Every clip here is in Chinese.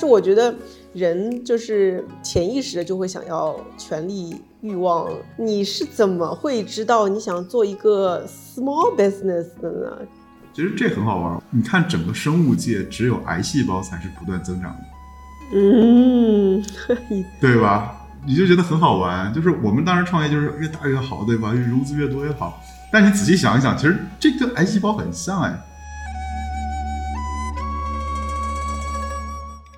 就是我觉得人就是潜意识的就会想要权力欲望。你是怎么会知道你想做一个 small business 的呢？其实这很好玩。你看整个生物界，只有癌细胞才是不断增长的。嗯，对吧？你就觉得很好玩。就是我们当时创业就是越大越好，对吧？融资越多越好。但你仔细想一想，其实这跟癌细胞很像哎。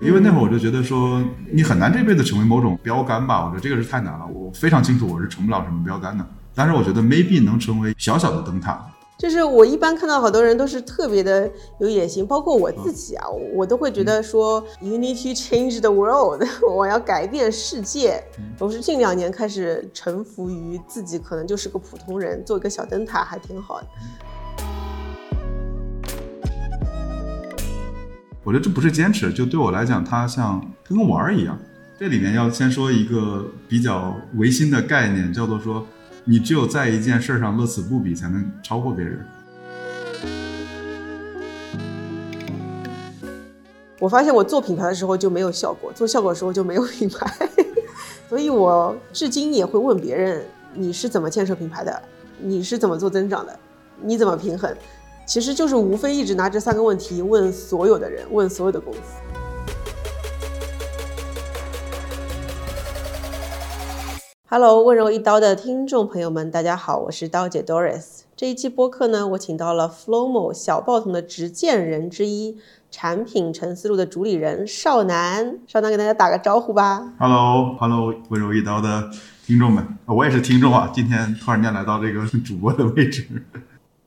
因为那会儿我就觉得说，你很难这辈子成为某种标杆吧？我觉得这个是太难了。我非常清楚我是成不了什么标杆的。但是我觉得 maybe 能成为小小的灯塔。就是我一般看到好多人都是特别的有野心，包括我自己啊，我都会觉得说，you need to change the world，我要改变世界。我是近两年开始臣服于自己，可能就是个普通人，做一个小灯塔还挺好的。我觉得这不是坚持，就对我来讲，它像跟玩儿一样。这里面要先说一个比较唯心的概念，叫做说，你只有在一件事上乐此不彼，才能超过别人。我发现我做品牌的时候就没有效果，做效果的时候就没有品牌，所以我至今也会问别人：你是怎么建设品牌的？你是怎么做增长的？你怎么平衡？其实就是无非一直拿这三个问题问所有的人，问所有的公司。Hello，温柔一刀的听众朋友们，大家好，我是刀姐 Doris。这一期播客呢，我请到了 Flomo 小报童的执剑人之一，产品陈思路的主理人少南。少南给大家打个招呼吧。Hello，Hello，温柔一刀的听众们，我也是听众啊，今天突然间来到这个主播的位置。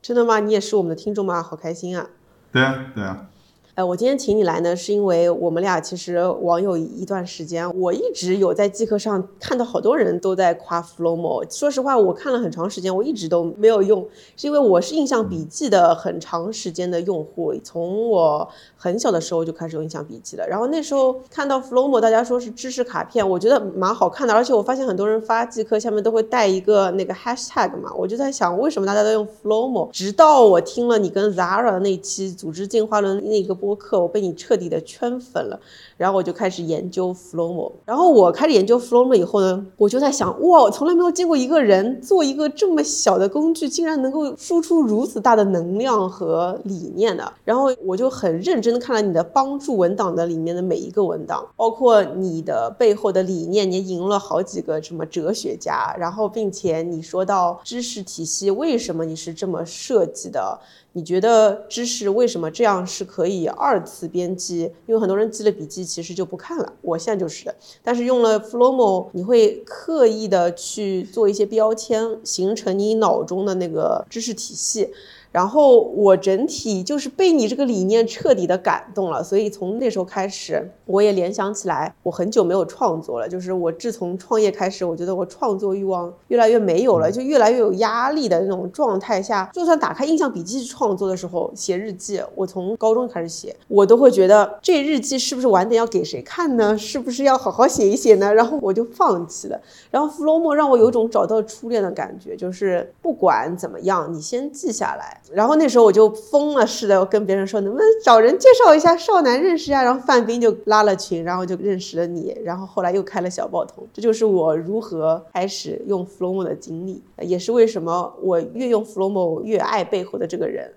真的吗？你也是我们的听众吗？好开心啊！对啊，对啊。哎，我今天请你来呢，是因为我们俩其实网友一段时间，我一直有在即刻上看到好多人都在夸 Flowmo。说实话，我看了很长时间，我一直都没有用，是因为我是印象笔记的很长时间的用户，从我很小的时候就开始用印象笔记了。然后那时候看到 Flowmo，大家说是知识卡片，我觉得蛮好看的，而且我发现很多人发即刻下面都会带一个那个 hashtag 嘛，我就在想为什么大家都用 Flowmo。直到我听了你跟 Zara 那期组织进化论那个播客，我被你彻底的圈粉了，然后我就开始研究 Flomo。然后我开始研究 Flomo 以后呢，我就在想，哇，我从来没有见过一个人做一个这么小的工具，竟然能够输出如此大的能量和理念的。然后我就很认真的看了你的帮助文档的里面的每一个文档，包括你的背后的理念，你赢了好几个什么哲学家，然后并且你说到知识体系为什么你是这么设计的。你觉得知识为什么这样是可以二次编辑？因为很多人记了笔记，其实就不看了。我现在就是的，但是用了 Flowmo，你会刻意的去做一些标签，形成你脑中的那个知识体系。然后我整体就是被你这个理念彻底的感动了，所以从那时候开始，我也联想起来，我很久没有创作了。就是我自从创业开始，我觉得我创作欲望越来越没有了，就越来越有压力的那种状态下，就算打开印象笔记创作的时候写日记，我从高中开始写，我都会觉得这日记是不是晚点要给谁看呢？是不是要好好写一写呢？然后我就放弃了。然后 Flowmo 让我有一种找到初恋的感觉，就是不管怎么样，你先记下来。然后那时候我就疯了似的我跟别人说，能不能找人介绍一下少男认识呀？然后范冰就拉了群，然后就认识了你，然后后来又开了小报童。这就是我如何开始用 Flomo 的经历，也是为什么我越用 Flomo 越爱背后的这个人。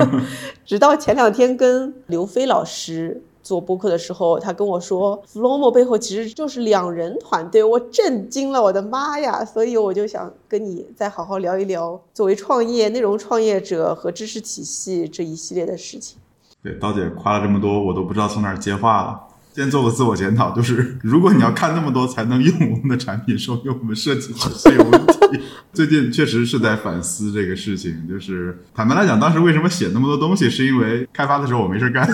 直到前两天跟刘飞老师。做播客的时候，他跟我说，Flomo 背后其实就是两人团队，我震惊了，我的妈呀！所以我就想跟你再好好聊一聊，作为创业内容创业者和知识体系这一系列的事情。对，刀姐夸了这么多，我都不知道从哪儿接话了。先做个自我检讨，就是如果你要看那么多才能用我们的产品，说明我们设计是有问题。最近确实是在反思这个事情，就是坦白来讲，当时为什么写那么多东西，是因为开发的时候我没事干。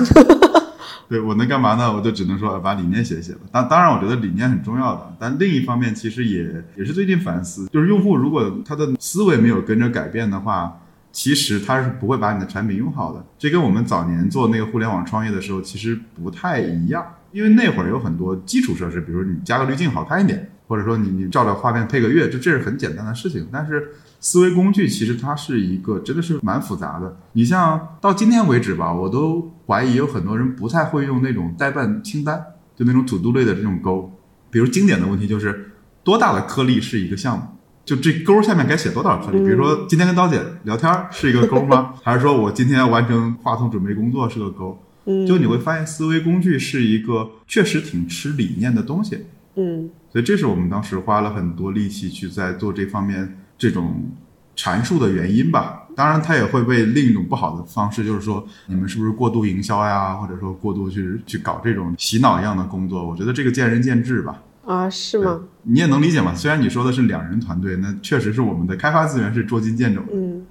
对我能干嘛呢？我就只能说把理念写写了。当当然，我觉得理念很重要的。但另一方面，其实也也是最近反思，就是用户如果他的思维没有跟着改变的话，其实他是不会把你的产品用好的。这跟我们早年做那个互联网创业的时候其实不太一样，因为那会儿有很多基础设施，比如你加个滤镜好看一点，或者说你你照着画面配个乐，这这是很简单的事情。但是思维工具其实它是一个真的是蛮复杂的。你像到今天为止吧，我都怀疑有很多人不太会用那种代办清单，就那种 to do 类的这种勾。比如经典的问题就是多大的颗粒是一个项目？就这勾下面该写多少颗粒？比如说今天跟刀姐聊天是一个勾吗？还是说我今天要完成话筒准备工作是个勾？嗯，就你会发现思维工具是一个确实挺吃理念的东西。嗯所以这是我们当时花了很多力气去在做这方面这种阐述的原因吧。当然，它也会被另一种不好的方式，就是说你们是不是过度营销呀，或者说过度去去搞这种洗脑一样的工作？我觉得这个见仁见智吧。啊，是吗？你也能理解嘛？虽然你说的是两人团队，那确实是我们的开发资源是捉襟见肘的。嗯，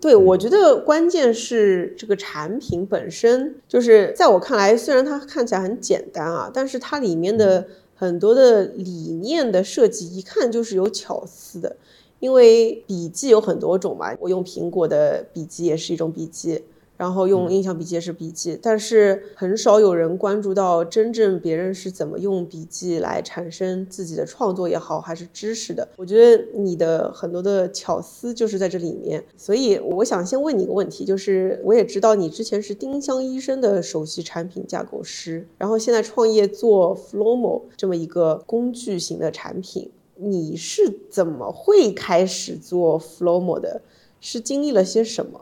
对，我觉得关键是这个产品本身，就是在我看来，虽然它看起来很简单啊，但是它里面的很多的理念的设计，一看就是有巧思的。因为笔记有很多种嘛，我用苹果的笔记也是一种笔记，然后用印象笔记也是笔记，但是很少有人关注到真正别人是怎么用笔记来产生自己的创作也好，还是知识的。我觉得你的很多的巧思就是在这里面，所以我想先问你一个问题，就是我也知道你之前是丁香医生的首席产品架构师，然后现在创业做 Flomo 这么一个工具型的产品。你是怎么会开始做 Flomo 的？是经历了些什么？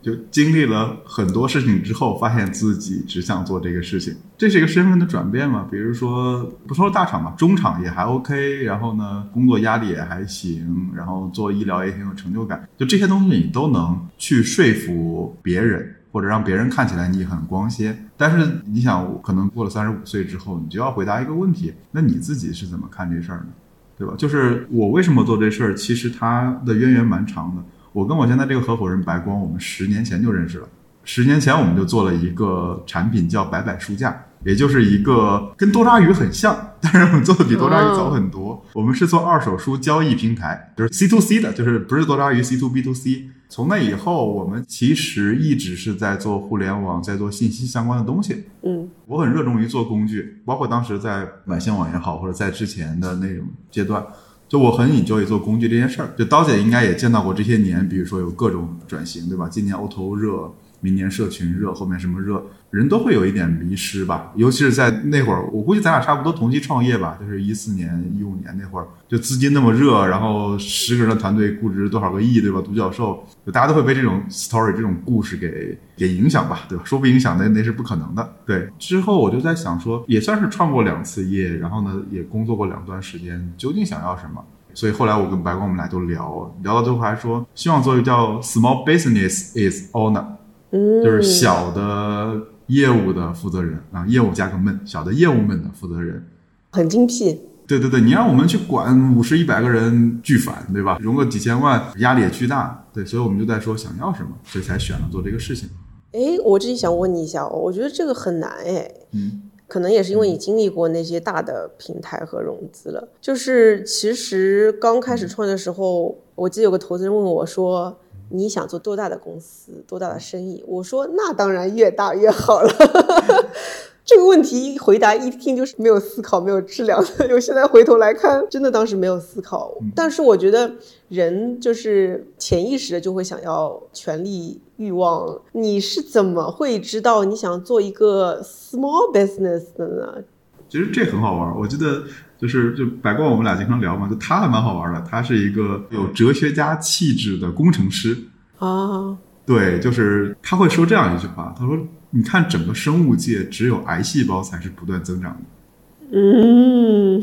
就经历了很多事情之后，发现自己只想做这个事情，这是一个身份的转变嘛？比如说，不说大厂吧，中厂也还 OK，然后呢，工作压力也还行，然后做医疗也挺有成就感，就这些东西你都能去说服别人，或者让别人看起来你很光鲜。但是你想，可能过了三十五岁之后，你就要回答一个问题：那你自己是怎么看这事儿呢？对吧？就是我为什么做这事儿，其实它的渊源蛮长的。我跟我现在这个合伙人白光，我们十年前就认识了。十年前我们就做了一个产品叫摆摆书架，也就是一个跟多抓鱼很像，但是我们做的比多抓鱼早很多。我们是做二手书交易平台，就是 C to C 的，就是不是多抓鱼 C to B to C。从那以后，我们其实一直是在做互联网，在做信息相关的东西。嗯，我很热衷于做工具，包括当时在买新网也好，或者在之前的那种阶段。就我很 enjoy 做工具这件事儿，就刀姐应该也见到过这些年，比如说有各种转型，对吧？今年 O2O 热，明年社群热，后面什么热，人都会有一点迷失吧。尤其是在那会儿，我估计咱俩差不多同期创业吧，就是一四年、一五年那会儿，就资金那么热，然后十个人的团队估值多少个亿，对吧？独角兽，就大家都会被这种 story 这种故事给给影响吧，对吧？说不影响那那是不可能的。对，之后我就在想说，也算是创过两次业，然后呢也工作过两段时间，究竟想要什么？所以后来我跟白光我们俩都聊，聊到最后还说，希望做一个叫 Small Business is Owner，嗯，就是小的业务的负责人啊，业务加个们，小的业务们的负责人。很精辟。对对对，你让我们去管五十一百个人巨烦，对吧？融个几千万，压力也巨大。对，所以我们就在说想要什么，所以才选了做这个事情。哎，我这里想问你一下，我觉得这个很难哎。嗯。可能也是因为你经历过那些大的平台和融资了。就是其实刚开始创业的时候，我记得有个投资人问我说：“你想做多大的公司，多大的生意？”我说：“那当然越大越好了。”这个问题一回答一听就是没有思考、没有质量的。我现在回头来看，真的当时没有思考。但是我觉得人就是潜意识的就会想要权力欲望。你是怎么会知道你想做一个 small business 的呢？其实这很好玩，我记得就是就白光我们俩经常聊嘛，就他还蛮好玩的，他是一个有哲学家气质的工程师啊。对，就是他会说这样一句话，他说。你看，整个生物界只有癌细胞才是不断增长的，嗯，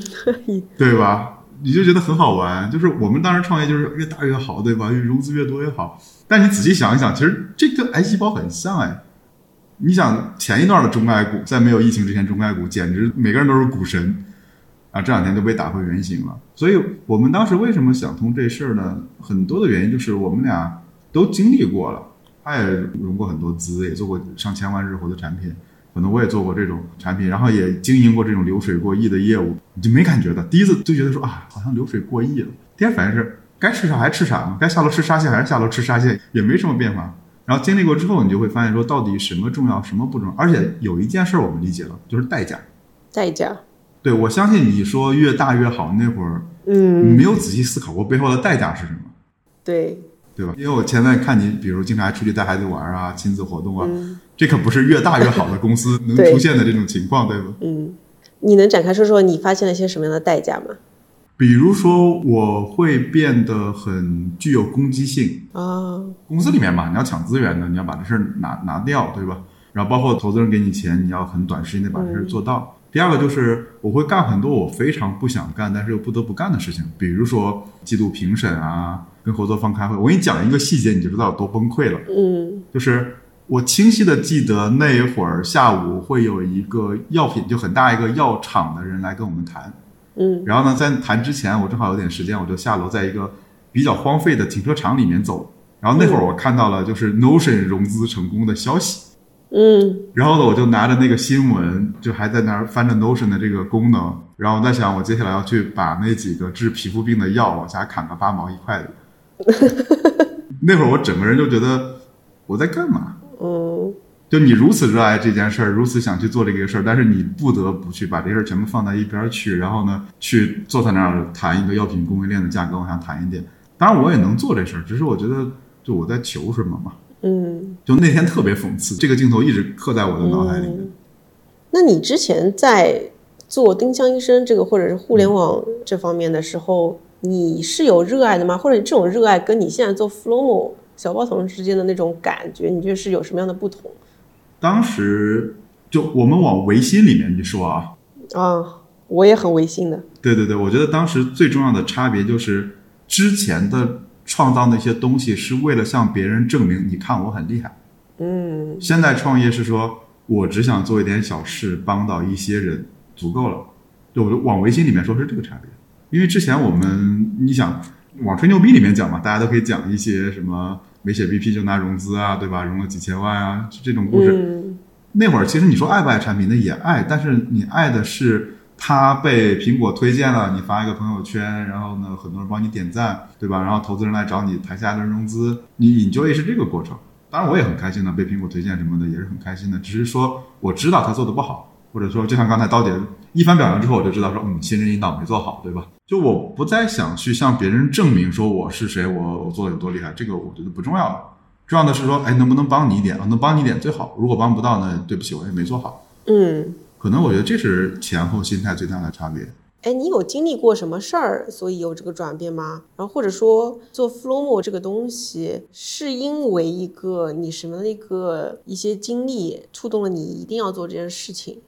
对吧？你就觉得很好玩。就是我们当时创业就是越大越好，对吧？越融资越多越好。但你仔细想一想，其实这跟癌细胞很像哎。你想前一段的中概股，在没有疫情之前，中概股简直每个人都是股神啊！这两天都被打回原形了。所以我们当时为什么想通这事儿呢？很多的原因就是我们俩都经历过了。他也融过很多资，也做过上千万日活的产品，可能我也做过这种产品，然后也经营过这种流水过亿的业务，你就没感觉的。第一次就觉得说啊，好像流水过亿了。第二反应是该吃啥还吃啥嘛，该下楼吃沙县还是下楼吃沙县，也没什么变化。然后经历过之后，你就会发现说，到底什么重要，什么不重要。而且有一件事我们理解了，就是代价。代价。对，我相信你说越大越好，那会儿，嗯，没有仔细思考过背后的代价是什么。对。对吧？因为我前面看你，比如经常还出去带孩子玩啊，亲子活动啊，嗯这可不是越大越好的公司 能出现的这种情况，对吧？嗯，你能展开说说你发现了一些什么样的代价吗？比如说，我会变得很具有攻击性。啊，公司里面嘛，你要抢资源的，你要把这事儿拿拿掉，对吧？然后包括投资人给你钱，你要很短时间内把这事儿做到。第二个就是我会干很多我非常不想干，但是又不得不干的事情，比如说季度评审啊，跟合作方开会。我给你讲一个细节，你就知道有多崩溃了。嗯就是我清晰的记得那一会儿下午会有一个药品，就很大一个药厂的人来跟我们谈。嗯然后呢，在谈之前，我正好有点时间，我就下楼，在一个比较荒废的停车场里面走。然后那会儿我看到了就是 Notion 融资成功的消息，嗯然后呢，我就拿着那个新闻，就还在那儿翻着 Notion 的这个功能，然后我在想，我接下来要去把那几个治皮肤病的药往下砍个八毛一块的。那会儿我整个人就觉得我在干嘛？嗯就你如此热爱这件事儿，如此想去做这个事儿，但是你不得不去把这事儿全部放在一边儿去，然后呢，去坐在那儿谈一个药品供应链的价格往下谈一点。当然我也能做这事儿，只是我觉得就我在求什么嘛。嗯。就那天特别讽刺，这个镜头一直刻在我的脑海里面。那你之前在做丁香医生这个或者是互联网这方面的时候，你是有热爱的吗？或者这种热爱跟你现在做 Flomo 小包童之间的那种感觉，你觉得是有什么样的不同当时就我们往维新里面去说啊，啊？我也很唯心的，对对对，我觉得当时最重要的差别就是之前的创造那些东西是为了向别人证明，你看我很厉害。嗯现在创业是说我只想做一点小事，帮到一些人，足够了。就我就往维新里面说是这个差别，因为之前我们你想往吹牛逼里面讲嘛，大家都可以讲一些什么没写 BP 就拿融资啊，对吧？融了几千万啊，这种故事。嗯那会儿其实你说爱不爱产品，那也爱，但是你爱的是它被苹果推荐了，你发一个朋友圈，然后呢，很多人帮你点赞，对吧？然后投资人来找你台下一轮融资，你 enjoy 是这个过程。当然我也很开心的，被苹果推荐什么的也是很开心的，只是说我知道他做的不好，或者说就像刚才刀姐一番表扬之后，我就知道说，嗯，新人引导没做好，对吧？就我不再想去向别人证明说我是谁，我我做的有多厉害，这个我觉得不重要了。重要的是说，哎，能不能帮你一点啊？能帮你一点最好。如果帮不到呢，对不起，我也没做好。嗯，可能我觉得这是前后心态最大的差别。哎，你有经历过什么事儿，所以有这个转变吗？然后或者说做 Flomo 这个东西，是因为一个你什么的一个一些经历触动了你一定要做这件事情？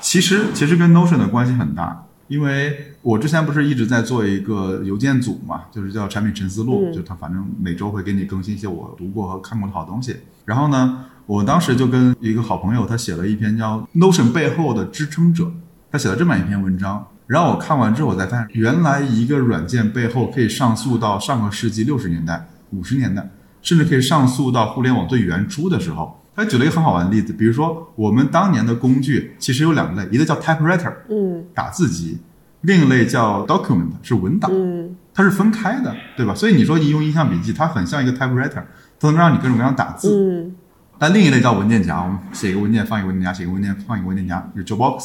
其实其实跟 Notion 的关系很大，因为我之前不是一直在做一个邮件组嘛，就是叫产品沉思录，嗯就它反正每周会给你更新一些我读过和看过的好东西。然后呢，我当时就跟一个好朋友，他写了一篇叫 Notion 背后的支撑者，他写了这么一篇文章。然后我看完之后，我才发现，原来一个软件背后可以上溯到上个世纪六十年代、五十年代，甚至可以上溯到互联网最原初的时候。他举了一个很好玩的例子，比如说我们当年的工具其实有两类，一个叫 typewriter 嗯打字机，另一类叫 document 是文档，嗯它是分开的，对吧？所以你说你用印象笔记，它很像一个 typewriter，它能让你各种各样打字。嗯但另一类叫文件夹，我们写一个文件放一个文件夹，写一个文件放一个文件夹，就是 Dropbox。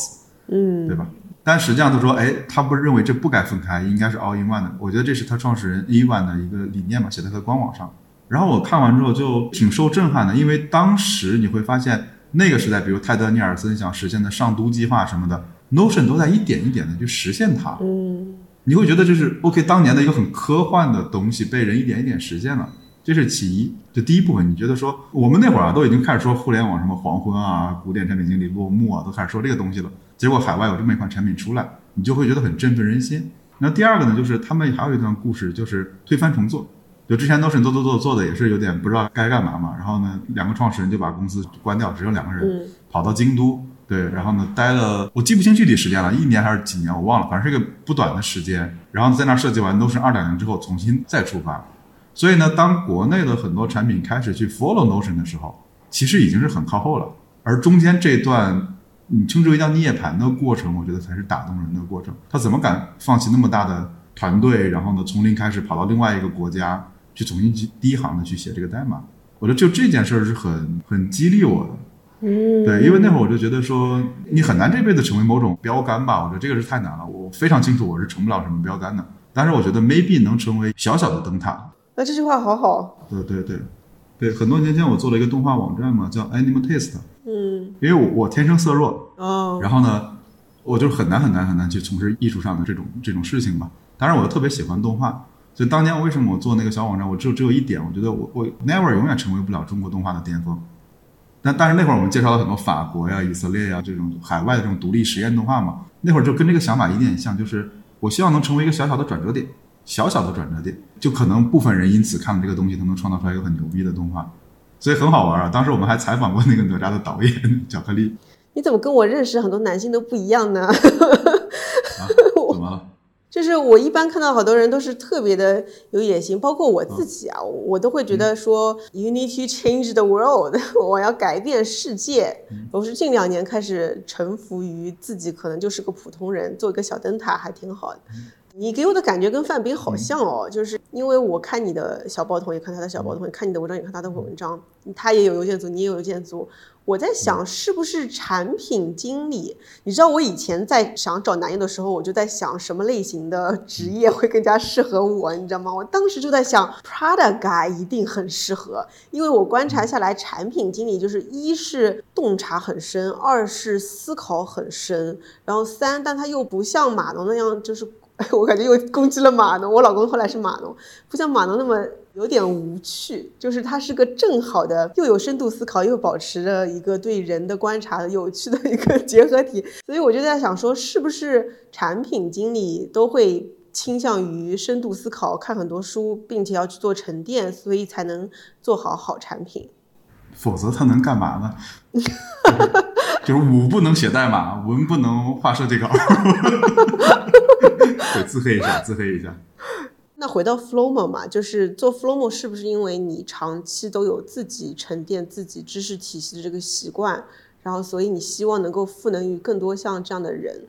嗯对吧？但实际上他说，哎，他不是认为这不该分开，应该是 all in one 的。我觉得这是他创始人 Evan 的一个理念嘛，写在他的官网上。然后我看完之后就挺受震撼的，因为当时你会发现那个时代，比如泰德·尼尔森想实现的上都计划什么的，Notion 都在一点一点的去实现它。嗯你会觉得这是 OK，当年的一个很科幻的东西被人一点一点实现了，这是其一。就第一部分，你觉得说我们那会儿啊都已经开始说互联网什么黄昏啊、古典产品经理落幕啊，都开始说这个东西了。结果海外有这么一款产品出来，你就会觉得很振奋人心。那第二个呢，就是他们还有一段故事，就是推翻重做。就之前 Notion 做做做做的，也是有点不知道该干嘛嘛。然后呢，两个创始人就把公司关掉，只有两个人。嗯跑到京都，对，然后呢待了，我记不清具体时间了，一年还是几年，我忘了，反正是个不短的时间。然后在那设计完都是二点零之后，重新再出发。所以呢，当国内的很多产品开始去 follow Notion 的时候，其实已经是很靠后了。而中间这段你称之为叫涅槃的过程，我觉得才是打动人的过程。他怎么敢放弃那么大的团队，然后呢从零开始跑到另外一个国家去重新去第一行的去写这个代码？我觉得就这件事儿是很很激励我的。嗯，对，因为那会儿我就觉得说，你很难这辈子成为某种标杆吧，我觉得这个是太难了。我非常清楚我是成不了什么标杆的，但是我觉得 maybe 能成为小小的灯塔。那这句话好好。对对对，对，很多年前我做了一个动画网站嘛，叫 Animal Taste，嗯，因为我我天生色弱，哦，然后呢，我就很难很难很难去从事艺术上的这种这种事情吧。当然，我又特别喜欢动画，所以当年我为什么我做那个小网站，我只有只有一点，我觉得我我 never 永远成为不了中国动画的巅峰。但但是那会儿我们介绍了很多法国呀、以色列呀这种海外的这种独立实验动画嘛，那会儿就跟这个想法一点像，就是我希望能成为一个小小的转折点，小小的转折点，就可能部分人因此看了这个东西，他能创造出来一个很牛逼的动画，所以很好玩啊。当时我们还采访过那个哪吒的导演 巧克力你怎么跟我认识很多男性都不一样呢？就是我一般看到好多人都是特别的有野心，包括我自己啊，我都会觉得说、you need to change the world，我要改变世界。我是近两年开始臣服于自己，可能就是个普通人，做一个小灯塔还挺好的。你给我的感觉跟范冰好像哦，就是因为我看你的小报童，也看他的小报童，也看你的文章，也看他的文章，他也有邮件组，你也有邮件组。我在想，是不是产品经理？你知道，我以前在想找男友的时候，我就在想什么类型的职业会更加适合我，你知道吗？我当时就在想，Prada guy 一定很适合，因为我观察下来，产品经理就是一是洞察很深，二是思考很深，然后三，但他又不像码农那样，就是 我感觉又攻击了码农。我老公后来是码农，不像码农那么有点无趣，就是他是个正好的，又有深度思考，又保持着一个对人的观察有趣的一个 结合体。所以我就在想说，是不是产品经理都会倾向于深度思考，看很多书，并且要去做沉淀，所以才能做好好产品。否则他能干嘛呢？就是武不能写代码，文不能画设计稿。对，自黑一下，自黑一下。那回到 Flomo 嘛，就是做 Flomo 是不是因为你长期都有自己沉淀自己知识体系的这个习惯，然后所以你希望能够赋能于更多像这样的人？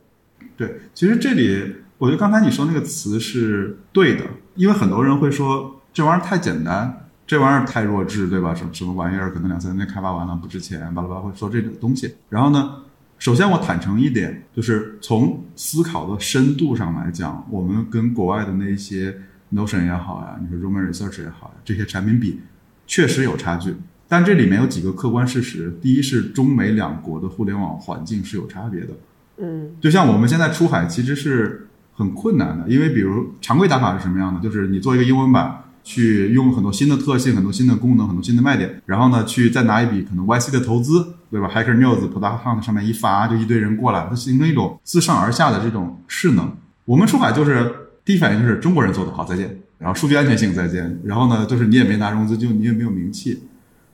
对，其实这里我觉得刚才你说那个词是对的，因为很多人会说这玩意儿太简单，这玩意儿太弱智，对吧？什么什么玩意儿，可能两三年开发完了不值钱，巴拉巴拉会说这种东西。然后呢，首先我坦诚一点，就是从思考的深度上来讲，我们跟国外的那些 Notion 也好呀，你说 Roman Research 也好呀，这些产品比，确实有差距。但这里面有几个客观事实，第一是中美两国的互联网环境是有差别的。嗯就像我们现在出海其实是很困难的，因为比如常规打法是什么样的？就是你做一个英文版，去用很多新的特性、很多新的功能、很多新的卖点，然后呢，去再拿一笔可能 YC 的投资，对吧？Hacker News、p o d c Hunt 上面一发，就一堆人过来，它形成一种自上而下的这种势能。我们出海就是第一反应就是中国人做的好，再见。然后数据安全性再见，然后呢，就是你也没拿融资，就你也没有名气。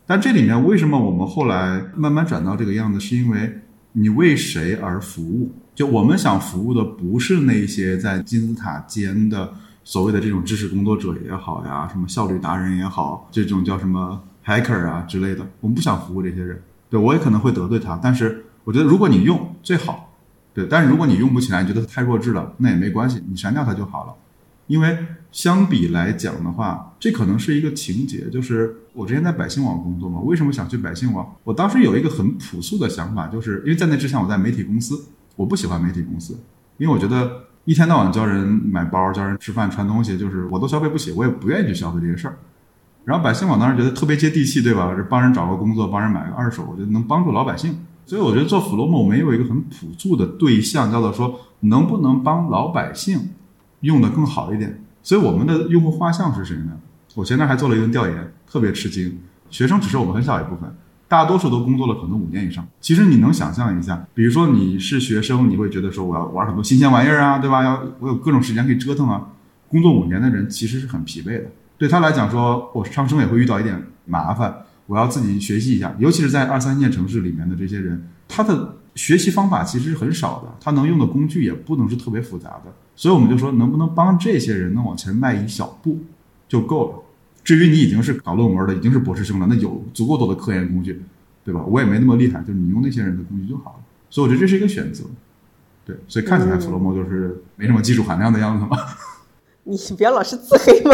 但这里面为什么我们后来慢慢转到这个样子，是因为你为谁而服务？就我们想服务的不是那些在金字塔尖的所谓的这种知识工作者也好呀，什么效率达人也好，这种叫什么 hacker 啊之类的，我们不想服务这些人。对我也可能会得罪他，但是我觉得如果你用最好，对，但是如果你用不起来，你觉得太弱智了，那也没关系，你删掉它就好了。因为相比来讲的话，这可能是一个情节，就是我之前在百姓网工作嘛，为什么想去百姓网？我当时有一个很朴素的想法，就是因为在那之前我在媒体公司，我不喜欢媒体公司，因为我觉得一天到晚教人买包、教人吃饭、穿东西，就是我都消费不起，我也不愿意去消费这些事儿。然后百姓网当时觉得特别接地气，对吧？这帮人找个工作，帮人买个二手，我觉得能帮助老百姓。所以我觉得做 Flomo 我们有一个很朴素的对象，叫做说能不能帮老百姓用的更好一点。所以我们的用户画像是谁呢？我前段还做了一个调研，特别吃惊，学生只是我们很小一部分，大多数都工作了可能五年以上。其实你能想象一下，比如说你是学生，你会觉得说我要玩很多新鲜玩意儿啊，对吧？要我有各种时间可以折腾啊。工作五年的人其实是很疲惫的，对他来讲说，我上升也会遇到一点麻烦，我要自己学习一下。尤其是在二三线城市里面的这些人，他的学习方法其实是很少的，他能用的工具也不能是特别复杂的。所以我们就说，能不能帮这些人能往前迈一小步就够了。至于你已经是搞论文的，已经是博士生了，那有足够多的科研工具，对吧？我也没那么厉害，就是你用那些人的工具就好了。所以我觉得这是一个选择，对。所以看起来 Flomo 就是没什么技术含量的样子嘛。你不要老是自黑嘛。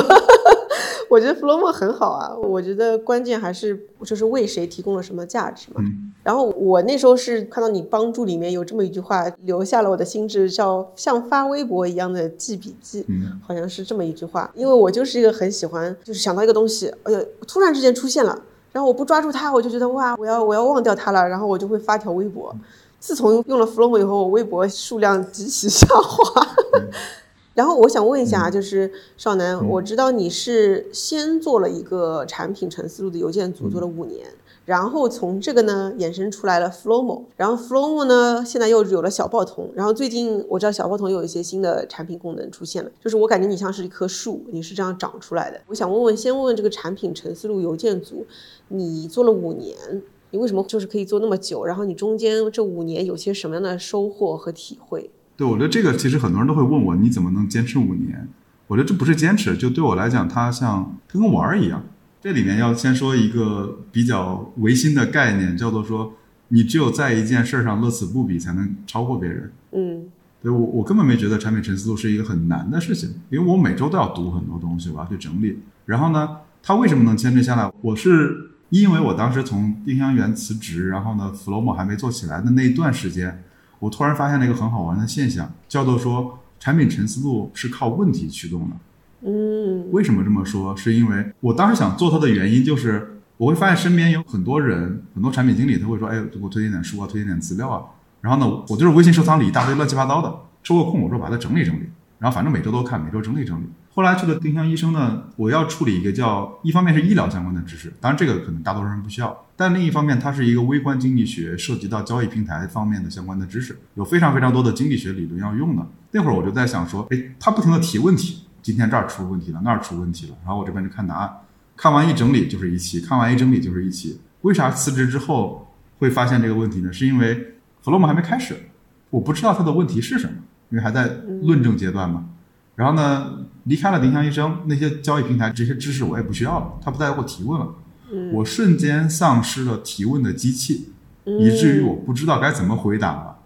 我觉得 Flomo 很好啊，我觉得关键还是就是为谁提供了什么价值嘛。嗯然后我那时候是看到你帮助里面有这么一句话，留下了我的心智，叫像发微博一样的记笔记。嗯好像是这么一句话，因为我就是一个很喜欢，就是想到一个东西，呃，突然之间出现了，然后我不抓住它，我就觉得哇，我要我要忘掉它了，然后我就会发条微博。自从用了 Flomo 以后，我微博数量极其下滑。然后我想问一下，就是少南，我知道你是先做了一个产品陈思路的邮件组，做了五年，然后从这个呢衍生出来了 Flomo，然后 Flomo 呢现在又有了小报童，然后最近我知道小报童有一些新的产品功能出现了，就是我感觉你像是一棵树，你是这样长出来的。我想问问，先问问这个产品陈思路邮件组，你做了五年。你为什么就是可以做那么久？然后你中间这五年有些什么样的收获和体会？对，我觉得这个其实很多人都会问我，你怎么能坚持五年？我觉得这不是坚持，就对我来讲，它像它跟玩儿一样。这里面要先说一个比较唯心的概念，叫做说，你只有在一件事儿上乐此不疲，才能超过别人。嗯对我，我根本没觉得产品陈思路是一个很难的事情，因为我每周都要读很多东西，我要去整理。然后呢，它为什么能坚持下来？我是因为我当时从丁香园辞职，然后呢，Flomo 还没做起来的那一段时间，我突然发现了一个很好玩的现象，叫做说产品沉思路是靠问题驱动的。嗯为什么这么说？是因为我当时想做它的原因就是，我会发现身边有很多人，很多产品经理他会说，哎，给我推荐点书啊，推荐点资料啊。然后呢，我就是微信收藏里一大堆乱七八糟的，抽个空我说把它整理整理，然后反正每周都看，每周整理整理。后来去了丁香医生呢，我要处理一个叫，一方面是医疗相关的知识，当然这个可能大多数人不需要，但另一方面它是一个微观经济学，涉及到交易平台方面的相关的知识，有非常非常多的经济学理论要用的。那会儿我就在想说，哎，他不停的提问题，今天这儿出问题了，那儿出问题了，然后我这边就看答案，看完一整理就是一期，看完一整理就是一期。为啥辞职之后会发现这个问题呢？是因为 Flomo 还没开始，我不知道他的问题是什么，因为还在论证阶段嘛。然后呢，离开了丁香医生，那些交易平台这些知识我也不需要了，他不再给我提问了，我瞬间丧失了提问的机器，以至于我不知道该怎么回答了。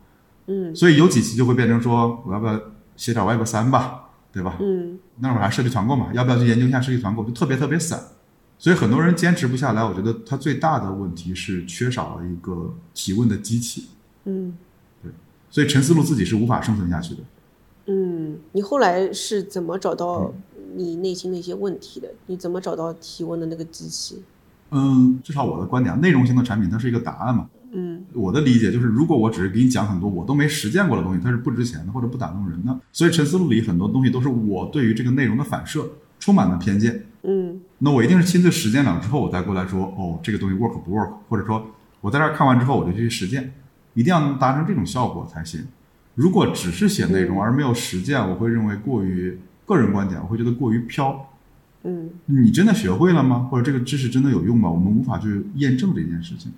嗯所以有几期就会变成说，我要不要写点 Web 三吧，对吧？嗯那会儿还设计团购嘛，要不要去研究一下设计团购？就特别特别散，所以很多人坚持不下来。我觉得他最大的问题是缺少了一个提问的机器，嗯所以陈思路自己是无法生存下去的。嗯，你后来是怎么找到你内心的一些问题的？你怎么找到提问的那个机器？嗯，至少我的观点，内容型的产品它是一个答案嘛。嗯我的理解就是，如果我只是给你讲很多我都没实践过的东西，它是不值钱的或者不打动人的。所以陈思路里很多东西都是我对于这个内容的反射，充满了偏见。嗯那我一定是亲自实践了之后，我再过来说，哦，这个东西 work 不 work，或者说我在这儿看完之后，我就去实践，一定要能达成这种效果才行。如果只是写内容而没有实践，我会认为过于个人观点，我会觉得过于飘。嗯你真的学会了吗？或者这个知识真的有用吗？我们无法去验证这件事情。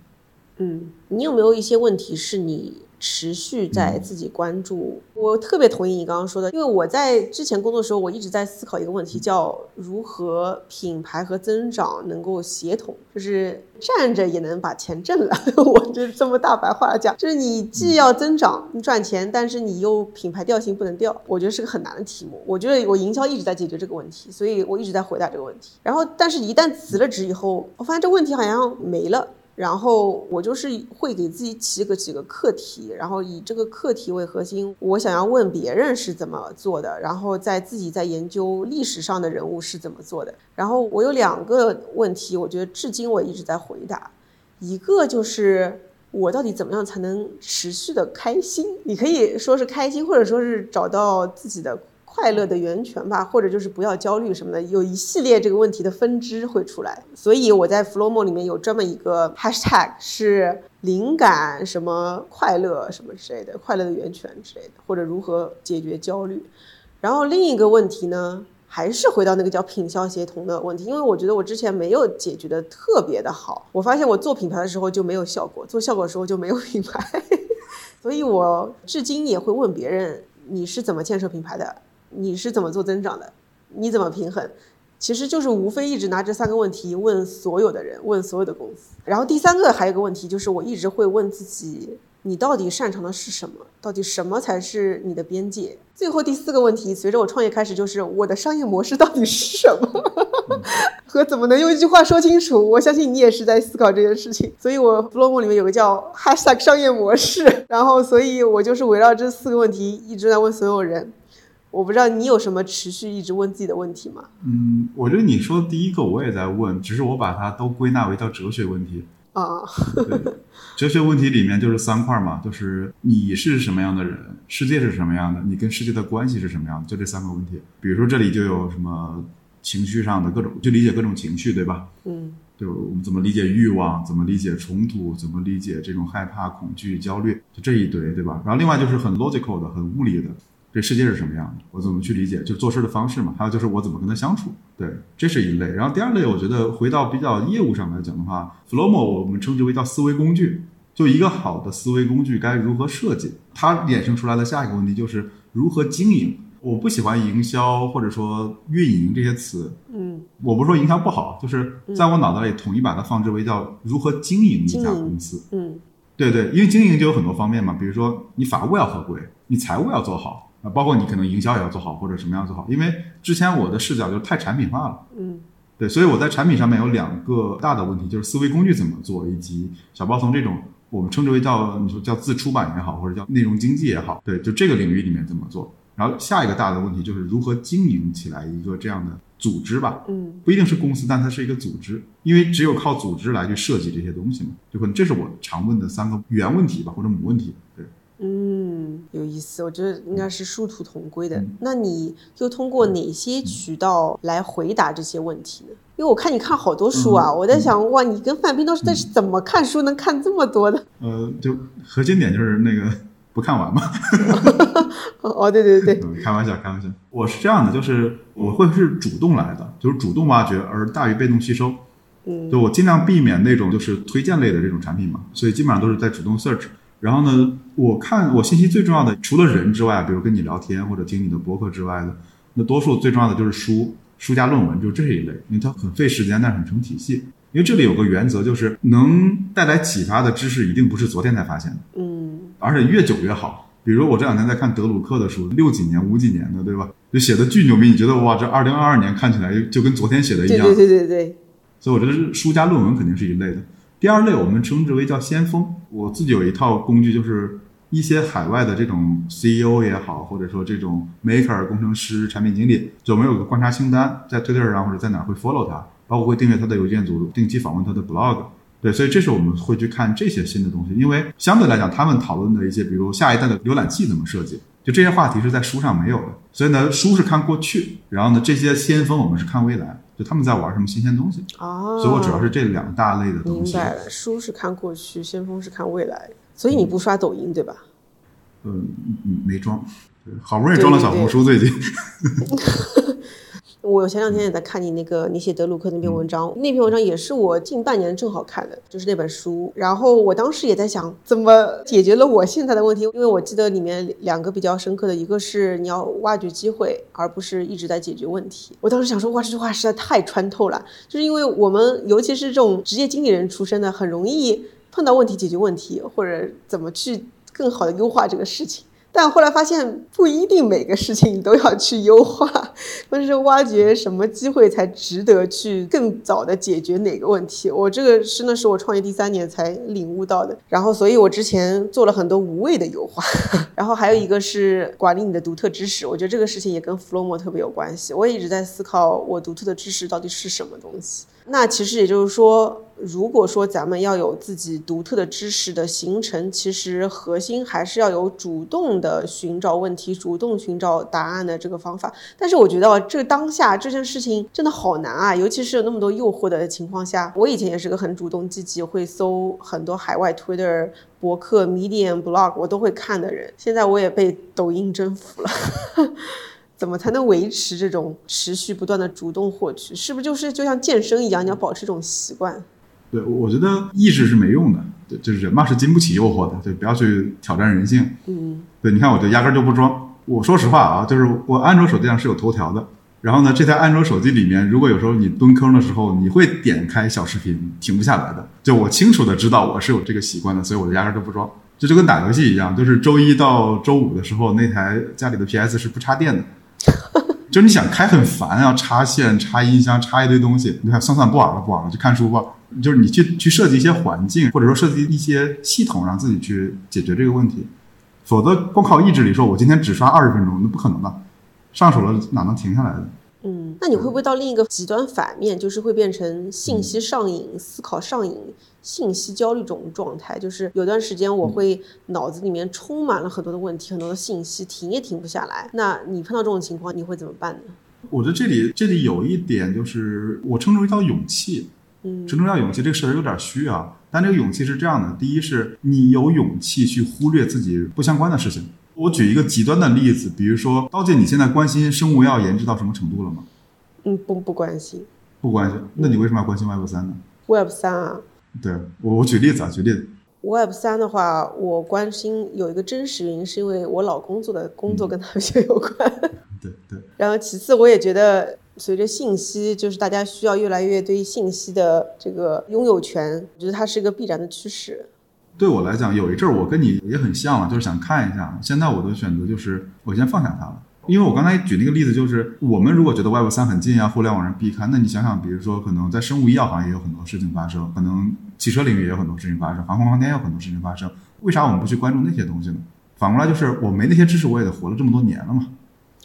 嗯，你有没有一些问题是你持续在自己关注？我特别同意你刚刚说的，因为我在之前工作的时候，我一直在思考一个问题，叫如何品牌和增长能够协同，就是站着也能把钱挣了。我就这么大白话来讲，就是你既要增长，你赚钱，但是你又品牌调性不能掉，我觉得是个很难的题目。我觉得我营销一直在解决这个问题，所以我一直在回答这个问题。然后，但是一旦辞了职以后，我发现这问题好像没了。然后我就是会给自己起个几个课题，然后以这个课题为核心，我想要问别人是怎么做的，然后在自己在研究历史上的人物是怎么做的。然后我有两个问题，我觉得至今我一直在回答，一个就是我到底怎么样才能持续的开心？你可以说是开心，或者说是找到自己的。快乐的源泉吧，或者就是不要焦虑什么的，有一系列这个问题的分支会出来。所以我在 Flomo 里面有专门一个 hashtag 是灵感什么快乐什么之类的，快乐的源泉之类的，或者如何解决焦虑。然后另一个问题呢，还是回到那个叫品销协同的问题，因为我觉得我之前没有解决的特别的好。我发现我做品牌的时候就没有效果，做效果的时候就没有品牌，所以我至今也会问别人：你是怎么建设品牌的？你是怎么做增长的？你怎么平衡？其实就是无非一直拿这三个问题问所有的人，问所有的公司。然后第三个还有一个问题，就是我一直会问自己：你到底擅长的是什么？到底什么才是你的边界？最后第四个问题，随着我创业开始，就是我的商业模式到底是什么？和怎么能用一句话说清楚？我相信你也是在思考这件事情。所以我 Flomo 里面有个叫 Hashtag 商业模式，然后所以我就是围绕这四个问题一直在问所有人。我不知道你有什么持续一直问自己的问题吗？嗯，我觉得你说的第一个我也在问，只是我把它都归纳为叫哲学问题。啊，对，哲学问题里面就是三块嘛，就是你是什么样的人，世界是什么样的，你跟世界的关系是什么样的，就这三个问题。比如说这里就有什么情绪上的各种，就理解各种情绪，对吧？嗯，就我们怎么理解欲望，怎么理解冲突，怎么理解这种害怕、恐惧、焦虑，就这一堆，对吧？然后另外就是很 logical 的、很物理的。这世界是什么样的？我怎么去理解？就做事的方式嘛。还有就是我怎么跟他相处？对，这是一类。然后第二类，我觉得回到比较业务上来讲的话，Flomo 我们称之为叫思维工具。就一个好的思维工具该如何设计？它衍生出来的下一个问题就是如何经营。我不喜欢营销或者说运营这些词。嗯，我不是说营销不好，就是在我脑袋里统一把它放置为叫如何经营一家公司。嗯，对对，因为经营就有很多方面嘛，比如说你法务要合规，你财务要做好。啊，包括你可能营销也要做好，或者什么样做好，因为之前我的视角就太产品化了，嗯，对，所以我在产品上面有两个大的问题，就是思维工具怎么做，以及小包从这种我们称之为叫你说叫自出版也好，或者叫内容经济也好，对，就这个领域里面怎么做。然后下一个大的问题就是如何经营起来一个这样的组织吧，嗯，不一定是公司，但它是一个组织，因为只有靠组织来去设计这些东西嘛，就可能这是我常问的三个原问题吧，或者母问题，对。嗯，有意思，我觉得应该是殊途同归的。那你又通过哪些渠道来回答这些问题呢？因为我看你看好多书啊，我在想，哇，你跟范冰都是在怎么看书能看这么多的？呃，就核心点就是那个不看完嘛。哦，对对对，开玩笑，开玩笑。我是这样的，就是我会是主动来的，就是主动挖掘而大于被动吸收。嗯，就我尽量避免那种就是推荐类的这种产品嘛，所以基本上都是在主动 search。然后呢，我看我信息最重要的，除了人之外，比如跟你聊天或者听你的博客之外的，那多数最重要的就是书、书加论文，就这一类，因为它很费时间，但是很成体系。因为这里有个原则，就是能带来启发的知识，一定不是昨天才发现的，嗯，而且越久越好。比如我这两天在看德鲁克的书，六几年、五几年的，对吧？就写的巨牛逼，你觉得哇，这二零二二年看起来就跟昨天写的一样。对对对对对。所以我觉得是书加论文肯定是一类的。第二类我们称之为叫先锋。我自己有一套工具，就是一些海外的这种 CEO 也好，或者说这种 Maker 工程师、产品经理，就我们有个观察清单，在 Twitter 上或者在哪会 follow 他，包括会订阅他的邮件组，定期访问他的 blog。对，所以这是我们会去看这些新的东西，因为相对来讲，他们讨论的一些，比如下一代的浏览器怎么设计，就这些话题是在书上没有的。所以呢，书是看过去，然后呢，这些先锋我们是看未来。就他们在玩什么新鲜东西哦，所以我主要是这两大类的东西。明白了，书是看过去，先锋是看未来。所以你不刷抖音对吧？嗯，没装，好不容易装了小红书最近。我前两天也在看你那个你写德鲁克那篇文章，那篇文章也是我近半年正好看的，就是那本书。然后我当时也在想，怎么解决了我现在的问题？因为我记得里面两个比较深刻的，一个是你要挖掘机会，而不是一直在解决问题。我当时想说，哇，这句话实在太穿透了，就是因为我们尤其是这种职业经理人出身的，很容易碰到问题解决问题，或者怎么去更好的优化这个事情。但后来发现不一定每个事情都要去优化，或者是挖掘什么机会才值得去更早的解决哪个问题。我这个真的是我创业第三年才领悟到的。然后，所以我之前做了很多无谓的优化。然后还有一个是管理你的独特知识，我觉得这个事情也跟 Flomo 特别有关系。我也一直在思考我独特的知识到底是什么东西。那其实也就是说。如果说咱们要有自己独特的知识的形成，其实核心还是要有主动的寻找问题、主动寻找答案的这个方法。但是我觉得这当下这件事情真的好难啊，尤其是有那么多诱惑的情况下。我以前也是个很主动积极，会搜很多海外 Twitter、博客、Medium、Blog，我都会看的人。现在我也被抖音征服了，怎么才能维持这种持续不断的主动获取？是不是就是就像健身一样，你要保持这种习惯？对，我觉得意志是没用的，对，就是人嘛是经不起诱惑的，对，不要去挑战人性。嗯，对，你看我就压根就不装。我说实话啊，就是我安卓手机上是有头条的，然后呢，这台安卓手机里面，如果有时候你蹲坑的时候，你会点开小视频，停不下来的。就我清楚的知道我是有这个习惯的，所以我就压根就不装。这就跟打游戏一样，就是周一到周五的时候，那台家里的 PS 是不插电的。就你想开很烦，要插线、插音箱、插一堆东西，你看算算不玩了，不玩了，就看书吧。就是你去去设计一些环境，或者说设计一些系统，让自己去解决这个问题。否则光靠意志力说，我今天只刷二十分钟，那不可能的。上手了哪能停下来的？嗯，那你会不会到另一个极端反面，就是会变成信息上瘾、思考上瘾、信息焦虑这种状态？就是有段时间我会脑子里面充满了很多的问题、很多的信息，停也停不下来。那你碰到这种情况，你会怎么办呢？我觉得这里这里有一点就是我称之为叫勇气。嗯，称之为叫勇气，这个事儿有点虚啊。但这个勇气是这样的：第一，是你有勇气去忽略自己不相关的事情。我举一个极端的例子，比如说刀姐，你现在关心生物药研制到什么程度了吗？嗯，不不关心，不关心。那你为什么要关心 Web 三呢？Web 三啊？对我，我举例子啊，举例子。Web 三的话，我关心有一个真实原因，是因为我老公做的工作跟他们学有关。对对。然后其次，我也觉得。随着信息，就是大家需要越来越对信息的这个拥有权，我觉得它是一个必然的趋势。对我来讲，有一阵儿我跟你也很像了，就是想看一下。现在我的选择就是我先放下它了，因为我刚才举那个例子，就是我们如果觉得 Web 三很近啊，互联网上必看，那你想想，比如说可能在生物医药行业有很多事情发生，可能汽车领域也有很多事情发生，航空航天也有很多事情发生，为啥我们不去关注那些东西呢？反过来就是我没那些知识，我也得活了这么多年了嘛。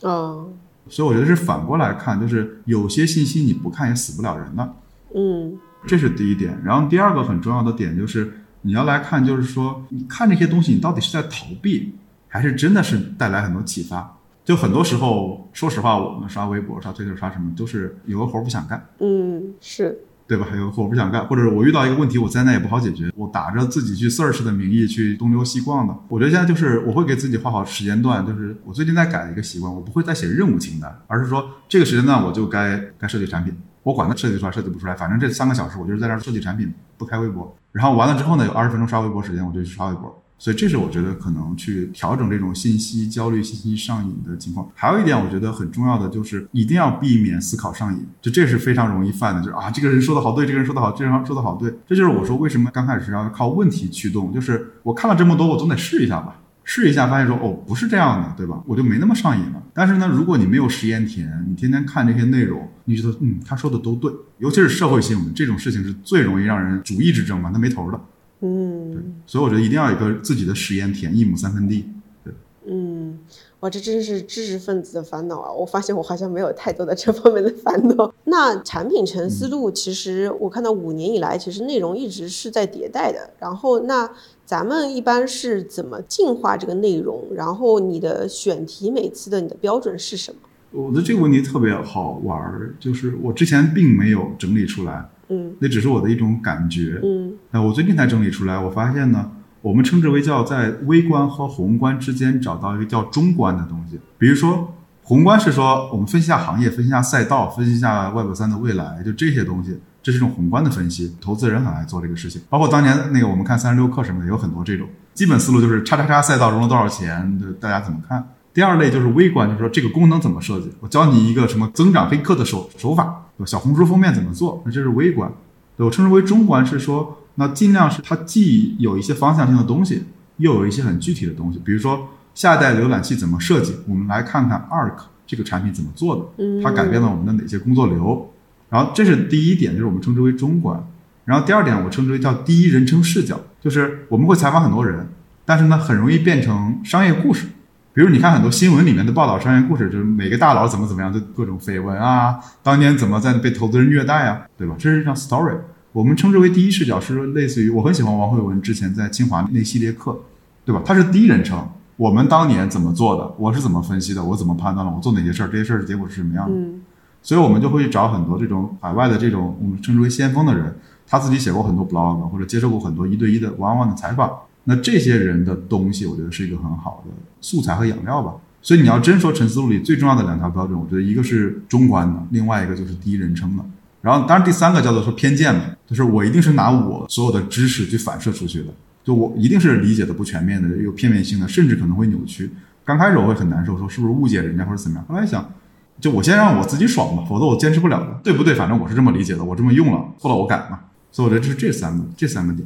嗯。所以我觉得是反过来看，就是有些信息你不看也死不了人的，嗯，这是第一点。然后第二个很重要的点就是你要来看，就是说你看这些东西，你到底是在逃避，还是真的是带来很多启发？就很多时候，说实话，我们刷微博、刷推特、刷什么，都是有个活不想干，嗯，是。对吧？还有活不想干，或者我遇到一个问题，我在那也不好解决，我打着自己去 search 的名义去东溜西逛的。我觉得现在就是我会给自己画好时间段，就是我最近在改一个习惯，我不会再写任务清单，而是说这个时间段我就该该设计产品，我管它设计出来设计不出来，反正这三个小时我就是在这设计产品，不开微博。然后完了之后呢，有二十分钟刷微博时间，我就去刷微博。所以这是我觉得可能去调整这种信息焦虑、信息上瘾的情况。还有一点我觉得很重要的就是一定要避免思考上瘾，就这是非常容易犯的，就是啊这个人说的好对，这个人说的好，这个人说的好对，这就是我说为什么刚开始是要靠问题驱动，就是我看了这么多，我总得试一下吧，试一下发现说哦不是这样的，对吧？我就没那么上瘾了。但是呢，如果你没有实验田，你天天看这些内容，你觉得嗯他说的都对，尤其是社会新闻这种事情是最容易让人主义之争嘛，它没头的。嗯，所以我觉得一定要有一个自己的实验田，一亩三分地。对，嗯，哇，这真是知识分子的烦恼啊！我发现我好像没有太多的这方面的烦恼。那产品沉思路，其实我看到五年以来，其实内容一直是在迭代的。然后，那咱们一般是怎么进化这个内容？然后你的选题每次的你的标准是什么？我觉得这个问题特别好玩儿，就是我之前并没有整理出来。嗯，那只是我的一种感觉。嗯，那我最近才整理出来，我发现呢，我们称之为叫在微观和宏观之间找到一个叫中观的东西。比如说，宏观是说我们分析一下行业，分析一下赛道，分析一下 Web 三的未来，就这些东西，这是一种宏观的分析。投资人很爱做这个事情，包括当年那个我们看三十六氪什么的，有很多这种基本思路，就是叉叉叉赛道融了多少钱，大家怎么看？第二类就是微观，就是说这个功能怎么设计，我教你一个什么增长黑客的手手法。小红书封面怎么做？那这是微观。我称之为中观，是说那尽量是它既有一些方向性的东西，又有一些很具体的东西。比如说下一代浏览器怎么设计，我们来看看 Arc 这个产品怎么做的，它改变了我们的哪些工作流。然后这是第一点，就是我们称之为中观。然后第二点，我称之为叫第一人称视角，就是我们会采访很多人，但是呢，很容易变成商业故事。比如你看很多新闻里面的报道商业故事，就是每个大佬怎么怎么样，就各种绯闻啊，当年怎么在被投资人虐待啊，对吧？这是一张 story，我们称之为第一视角，是类似于我很喜欢王慧文之前在清华那系列课，对吧？他是第一人称，我们当年怎么做的，我是怎么分析的，我怎么判断了，我做哪些事儿，这些事儿的结果是什么样的？嗯，所以我们就会去找很多这种海外的这种我们称之为先锋的人，他自己写过很多 blog 或者接受过很多一对一的 one on one 的采访。那这些人的东西，我觉得是一个很好的素材和养料吧。所以你要真说陈思路里最重要的两条标准，我觉得一个是中观的，另外一个就是第一人称的。然后当然第三个叫做说偏见嘛，就是我一定是拿我所有的知识去反射出去的，就我一定是理解的不全面的，有片面性的，甚至可能会扭曲。刚开始我会很难受，说是不是误解人家或者怎么样。后来想，就我先让我自己爽吧，否则我坚持不了的，对不对？反正我是这么理解的，我这么用了，后来我改嘛。所以我觉得这是这三个这三个点。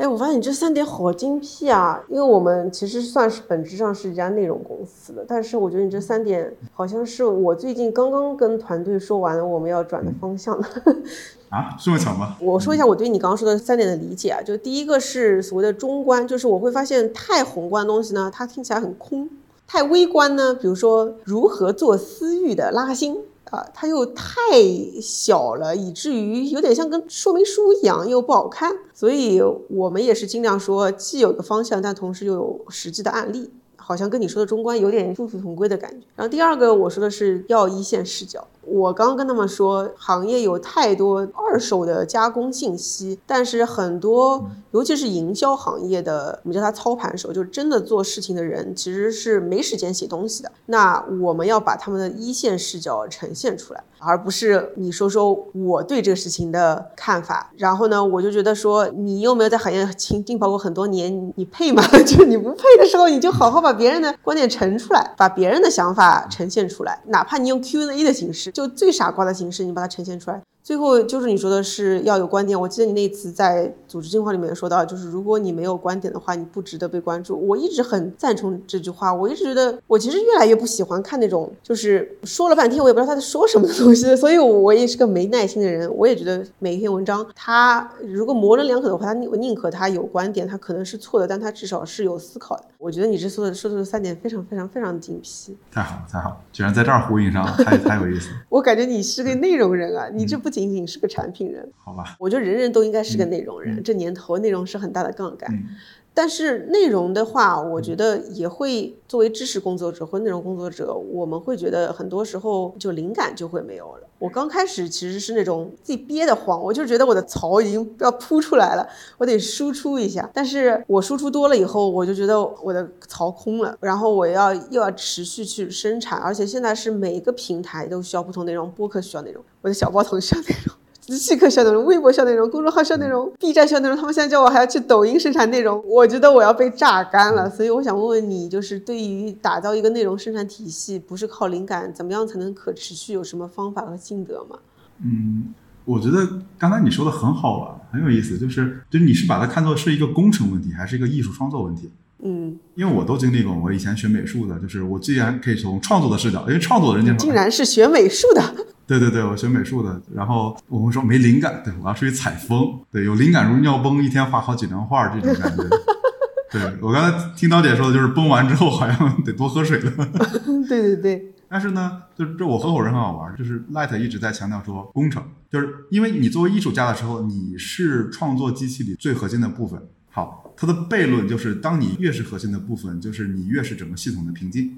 哎，我发现你这三点好精辟啊！因为我们其实算是本质上是一家内容公司的，但是我觉得你这三点好像是我最近刚刚跟团队说完我们要转的方向。啊，这么巧吗？我说一下我对你刚刚说的三点的理解啊，就第一个是所谓的中观，就是我会发现太宏观的东西呢，它听起来很空；太微观呢，比如说如何做私域的拉新。啊，它又太小了，以至于有点像跟说明书一样，又不好看。所以我们也是尽量说，既有个方向，但同时又有实际的案例，好像跟你说的中观有点殊途同归的感觉。然后第二个，我说的是要一线视角。我刚刚跟他们说，行业有太多二手的加工信息，但是很多，尤其是营销行业的，我们叫他操盘手，就是真的做事情的人，其实是没时间写东西的。那我们要把他们的一线视角呈现出来，而不是你说说我对这个事情的看法。然后呢，我就觉得说，你又没有在行业浸浸泡过很多年，你配吗？就你不配的时候，你就好好把别人的观点呈出来，把别人的想法呈现出来，哪怕你用 Q&A 的形式。就最傻瓜的形式，你把它呈现出来。最后就是你说的是要有观点。我记得你那次在组织进化里面说到，就是如果你没有观点的话，你不值得被关注。我一直很赞成这句话。我一直觉得，我其实越来越不喜欢看那种就是说了半天我也不知道他在说什么的东西。所以我也是个没耐心的人。我也觉得每一篇文章，他如果模棱两可的话，他宁宁可他有观点，他可能是错的，但他至少是有思考的。我觉得你这说的说的这三点非常非常非常精辟。太好了，太好了，居然在这儿呼应上了，太太有意思。我感觉你是个内容人啊，你这不。不仅仅是个产品人，好吧？我觉得人人都应该是个内容人。这年头，内容是很大的杠杆。但是内容的话，我觉得也会作为知识工作者或内容工作者，我们会觉得很多时候就灵感就会没有了。我刚开始其实是那种自己憋得慌，我就觉得我的槽已经要扑出来了，我得输出一下。但是我输出多了以后，我就觉得我的槽空了，然后我要又要持续去生产，而且现在是每一个平台都需要不同内容，播客需要内容，我的小报童需要内容。即刻需要内容，微博笑内容，公众号笑内容，B 站笑内容。他们现在叫我还要去抖音生产内容，我觉得我要被榨干了。所以我想问问你，就是对于打造一个内容生产体系，不是靠灵感，怎么样才能可持续？有什么方法和心得吗？嗯，我觉得刚才你说的很好啊，很有意思。就是，就是你是把它看作是一个工程问题，还是一个艺术创作问题？嗯，因为我都经历过。我以前学美术的，就是我既然可以从创作的视角，因为创作的人家竟然是学美术的。对对对，我学美术的，然后我们说没灵感，对我要出去采风，对，有灵感如尿崩，一天画好几张画这种感觉。对我刚才听刀姐说的就是崩完之后好像得多喝水了。对对对。但是呢，就是这我合伙人很好玩，就是 Light 一直在强调说工程，就是因为你作为艺术家的时候，你是创作机器里最核心的部分。好，它的悖论就是，当你越是核心的部分，就是你越是整个系统的瓶颈。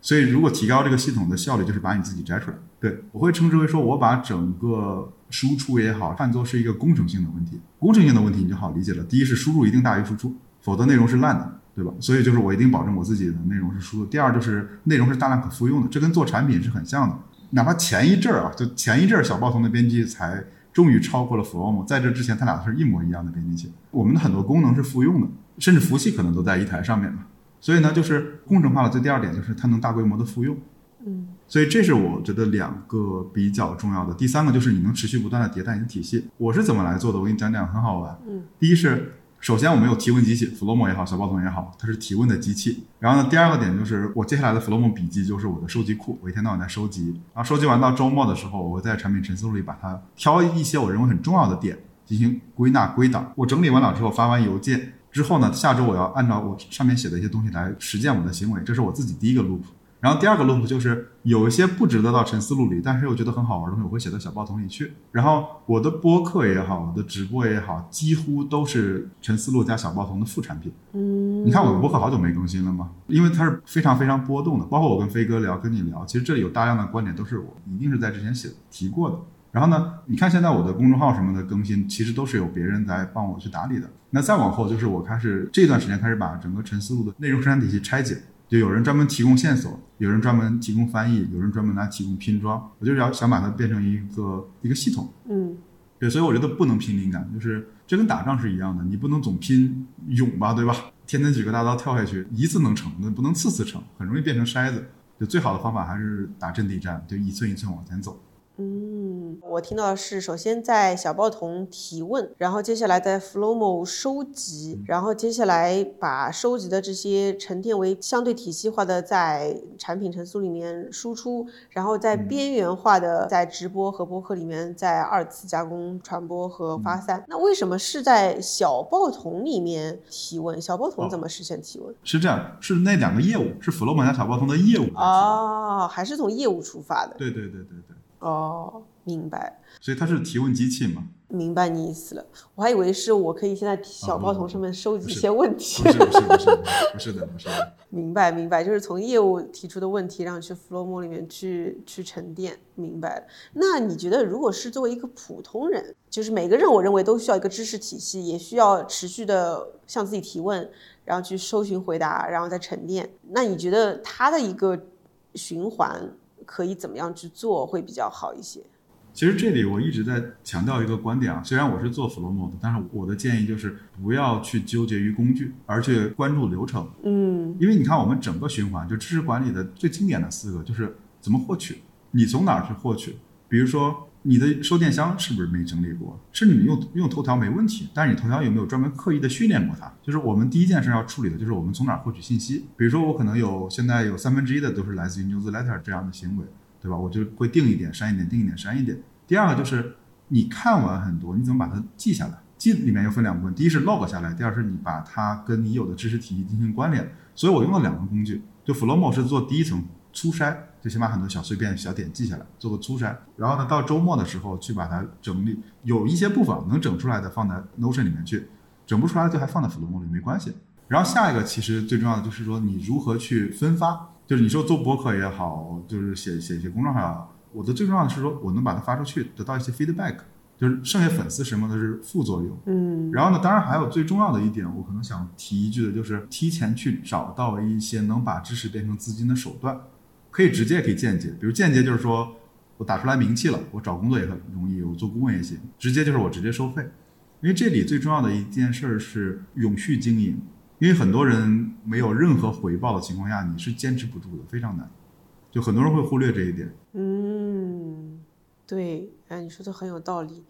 所以，如果提高这个系统的效率，就是把你自己摘出来。对我会称之为说，我把整个输出也好，看作是一个工程性的问题。工程性的问题你就好理解了。第一是输入一定大于输出，否则内容是烂的，对吧？所以就是我一定保证我自己的内容是输入。第二就是内容是大量可复用的，这跟做产品是很像的。哪怕前一阵儿啊，就前一阵儿小报童的编辑才终于超过了 Flomo，在这之前他俩是一模一样的编辑器。我们的很多功能是复用的，甚至服务器可能都在一台上面。所以呢，就是工程化的。这第二点就是它能大规模的复用，嗯，所以这是我觉得两个比较重要的。第三个就是你能持续不断的迭代你的体系。我是怎么来做的？我给你讲讲，很好玩。嗯，第一是首先我们有提问机器，Flomo 也好，小报童也好，它是提问的机器。然后呢，第二个点就是我接下来的 Flomo 笔记就是我的收集库，我一天到晚在收集。然后收集完到周末的时候，我会在产品陈思路里把它挑一些我认为很重要的点进行归纳归档。我整理完了之后发完邮件。之后呢，下周我要按照我上面写的一些东西来实践我的行为，这是我自己第一个 loop。然后第二个 loop 就是有一些不值得到沉思录里，但是又觉得很好玩的东西，我会写到小报童里去。然后我的播客也好，我的直播也好，几乎都是沉思录加小报童的副产品。嗯，你看我的播客好久没更新了吗？因为它是非常非常波动的，包括我跟飞哥聊，跟你聊，其实这里有大量的观点都是我一定是在之前写提过的。然后呢，你看现在我的公众号什么的更新，其实都是有别人在帮我去打理的。那再往后就是我开始这段时间开始把整个陈思路的内容生产体系拆解，就有人专门提供线索，有人专门提供翻译，有人专门来提供拼装。我就是要想把它变成一个一个系统。嗯，对，所以我觉得不能拼灵感，就是这跟打仗是一样的，你不能总拼勇吧，对吧？天天举个大刀跳下去，一次能成，那不能次次成，很容易变成筛子。就最好的方法还是打阵地战，就一寸一寸往前走。嗯，我听到的是，首先在小报童提问，然后接下来在 Flomo 收集，然后接下来把收集的这些沉淀为相对体系化的在产品陈述里面输出，然后在边缘化的在直播和播客里面在二次加工、传播和发散。那为什么是在小报童里面提问？小报童怎么实现提问？是这样，是那两个业务，是 Flomo 加小报童的业务来提问。哦，还是从业务出发的。对对对对对，哦，明白。所以它是提问机器嘛？明白你意思了，我还以为是我可以现在小报童上面收集一些问题。不是不是不是不是的不是的。明白明白，就是从业务提出的问题，让去 Flowmo 里面去去沉淀。明白了。那你觉得，如果是作为一个普通人，就是每个人我认为都需要一个知识体系，也需要持续的向自己提问，然后去搜寻回答，然后再沉淀。那你觉得他的一个循环可以怎么样去做会比较好一些？其实这里我一直在强调一个观点啊，虽然我是做 Flowmo 的，但是我的建议就是不要去纠结于工具，而去关注流程。嗯，因为你看我们整个循环，就知识管理的最经典的四个就是怎么获取，你从哪儿去获取？比如说你的收件箱是不是没整理过？是你用用头条没问题，但是你头条有没有专门刻意的训练过它？就是我们第一件事要处理的就是我们从哪儿获取信息。比如说我可能有现在有三分之一的都是来自于 newsletter 这样的行为。对吧？我就会定一点，删一点，定一点，删一点。第二个就是你看完很多，你怎么把它记下来？记里面又分两部分，第一是 log 下来，第二是你把它跟你有的知识体系进行关联。所以我用了两个工具，就 Flomo 是做第一层粗筛，就先把很多小碎片、小点记下来，做个粗筛。然后呢，到周末的时候去把它整理，有一些部分能整出来的放在 Notion 里面去，整不出来的就还放在 Flomo 里没关系。然后下一个其实最重要的就是说你如何去分发。就是你说做博客也好，就是写写写公众号也好，我的最重要的是说我能把它发出去，得到一些 feedback，就是剩下粉丝什么的是副作用。嗯，然后呢，当然还有最重要的一点，我可能想提一句的，就是提前去找到一些能把知识变成资金的手段，可以直接也可以间接，比如间接就是说我打出来名气了，我找工作也很容易，我做顾问也行；直接就是我直接收费，因为这里最重要的一件事是永续经营。因为很多人没有任何回报的情况下，你是坚持不住的，非常难。就很多人会忽略这一点。嗯，对，哎，你说的很有道理。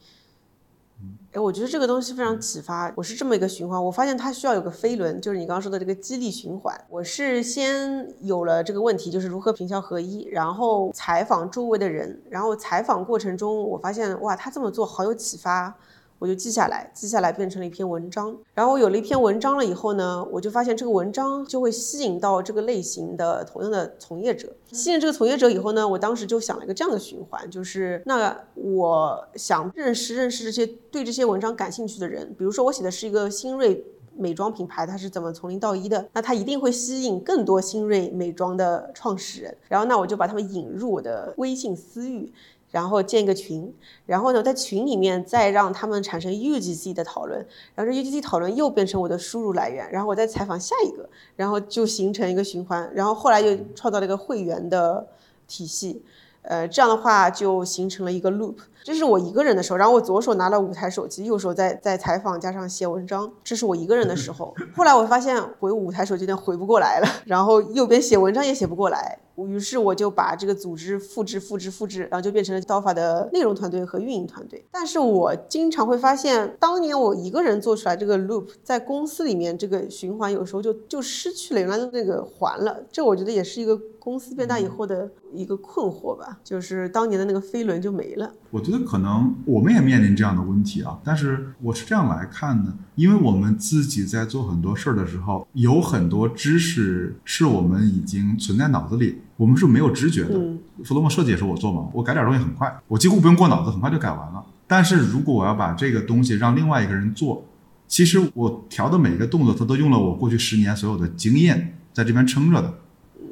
哎，我觉得这个东西非常启发。我是这么一个循环，我发现它需要有个飞轮，就是你刚刚说的这个激励循环。我是先有了这个问题，就是如何平效合一，然后采访周围的人，然后采访过程中，我发现哇，他这么做好有启发。我就记下来，记下来变成了一篇文章。然后我有了一篇文章了以后呢，我就发现这个文章就会吸引到这个类型的同样的从业者。吸引这个从业者以后呢，我当时就想了一个这样的循环，就是那我想认识认识这些对这些文章感兴趣的人。比如说我写的是一个新锐美妆品牌，它是怎么从零到一的，那它一定会吸引更多新锐美妆的创始人。然后那我就把他们引入我的微信私域。然后建一个群，然后呢，在群里面再让他们产生 UGC 的讨论，然后这 UGC 讨论又变成我的输入来源，然后我再采访下一个，然后就形成一个循环，然后后来又创造了一个会员的体系，呃，这样的话就形成了一个 loop。这是我一个人的时候，然后我左手拿了五台手机，右手在在采访加上写文章，这是我一个人的时候。后来我发现回五台手机有点回不过来了，然后右边写文章也写不过来。于是我就把这个组织复制、复制、复制，然后就变成了刀法的内容团队和运营团队。但是我经常会发现，当年我一个人做出来这个 loop，在公司里面这个循环有时候就就失去了原来的那个环了。这我觉得也是一个公司变大以后的一个困惑吧，就是当年的那个飞轮就没了。我觉得可能我们也面临这样的问题啊，但是我是这样来看的，因为我们自己在做很多事儿的时候，有很多知识是我们已经存在脑子里，我们是没有知觉的。弗洛莫设计也是我做嘛，我改点东西很快，我几乎不用过脑子，很快就改完了。但是如果我要把这个东西让另外一个人做，其实我调的每一个动作，他都用了我过去十年所有的经验在这边撑着的。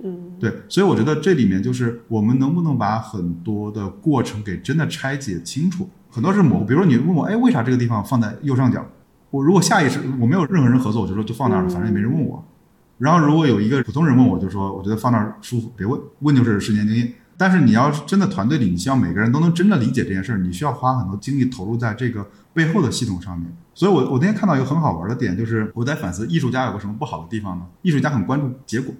嗯，对，所以我觉得这里面就是我们能不能把很多的过程给真的拆解清楚，很多是模糊。比如说你问我，哎，为啥这个地方放在右上角？我如果下意识我没有任何人合作，我就说就放那儿了，反正也没人问我。然后如果有一个普通人问我，就说我觉得放那儿舒服，别问，问就是十年经验。但是你要是真的团队里，你希望每个人都能真的理解这件事儿，你需要花很多精力投入在这个背后的系统上面。所以我我那天看到一个很好玩的点，就是我在反思艺术家有个什么不好的地方呢？艺术家很关注结果。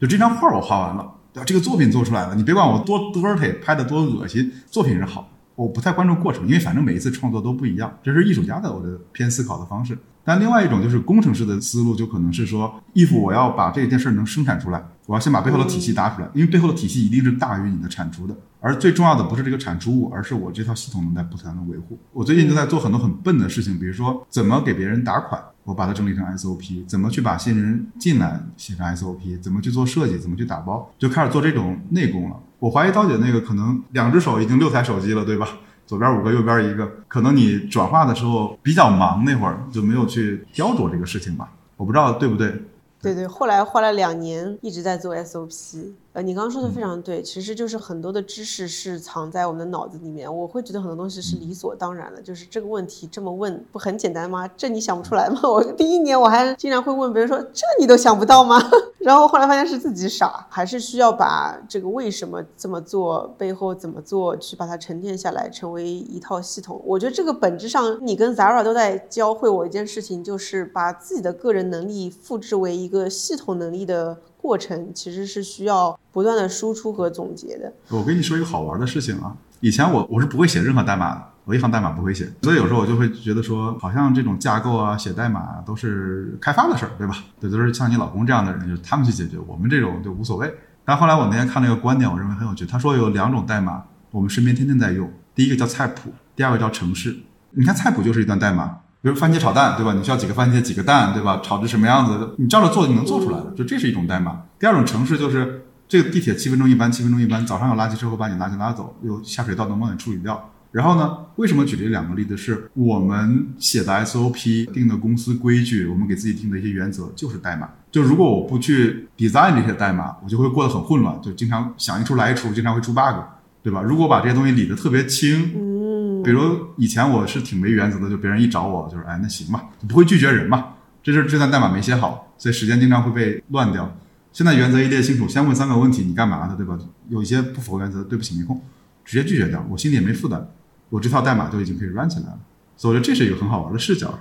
就这张画我画完了，对吧？这个作品做出来了，你别管我多 dirty，拍的多恶心，作品是好。我不太关注过程，因为反正每一次创作都不一样，这是艺术家的我的偏思考的方式。但另外一种就是工程师的思路，就可能是说，衣服我要把这件事儿能生产出来，我要先把背后的体系搭出来，因为背后的体系一定是大于你的产出的。而最重要的不是这个产出物，而是我这套系统能在不断的维护。我最近就在做很多很笨的事情，比如说怎么给别人打款，我把它整理成 SOP；怎么去把新人进来写成 SOP；怎么去做设计，怎么去打包，就开始做这种内功了。我怀疑刀姐那个可能两只手已经六台手机了，对吧？左边五个，右边一个，可能你转化的时候比较忙，那会儿就没有去雕琢这个事情吧。我不知道对不对。对对，后来花了两年一直在做 SOP。呃，你刚刚说的非常对，其实就是很多的知识是藏在我们的脑子里面。我会觉得很多东西是理所当然的，就是这个问题这么问不很简单吗？这你想不出来吗？我第一年我还经常会问别人说，这你都想不到吗？然后后来发现是自己傻，还是需要把这个为什么这么做背后怎么做去把它沉淀下来，成为一套系统。我觉得这个本质上，你跟 Zara 都在教会我一件事情，就是把自己的个人能力复制为一个系统能力的过程，其实是需要不断的输出和总结的。我跟你说一个好玩的事情啊，以前我我是不会写任何代码的，我一行代码不会写，所以有时候我就会觉得说，好像这种架构啊、写代码啊都是开发的事儿，对吧？对，都是像你老公这样的人，就是他们去解决，我们这种就无所谓。但后来我那天看了一个观点，我认为很有趣。他说有两种代码，我们身边天天在用，第一个叫菜谱，第二个叫城市。你看菜谱就是一段代码。比如番茄炒蛋，对吧？你需要几个番茄，几个蛋，对吧？炒成什么样子，你照着做就能做出来了。就这是一种代码。第二种城市就是这个地铁七分钟一班，七分钟一班，早上有垃圾车会把你垃圾拉走，有下水道能帮你处理掉。然后呢，为什么举这两个例子？是我们写的 SOP 定的公司规矩，我们给自己定的一些原则就是代码。就如果我不去 design 这些代码，我就会过得很混乱，就经常想一出来一出，经常会出 bug，对吧？如果把这些东西理得特别清。比如以前我是挺没原则的，就别人一找我就是哎那行吧，不会拒绝人嘛。这是这段代码没写好，所以时间经常会被乱掉。现在原则一列清楚，先问三个问题，你干嘛的，对吧？有一些不符合原则，对不起没空，直接拒绝掉，我心里也没负担，我这套代码就已经可以 run 起来了。所以我觉得这是一个很好玩的视角。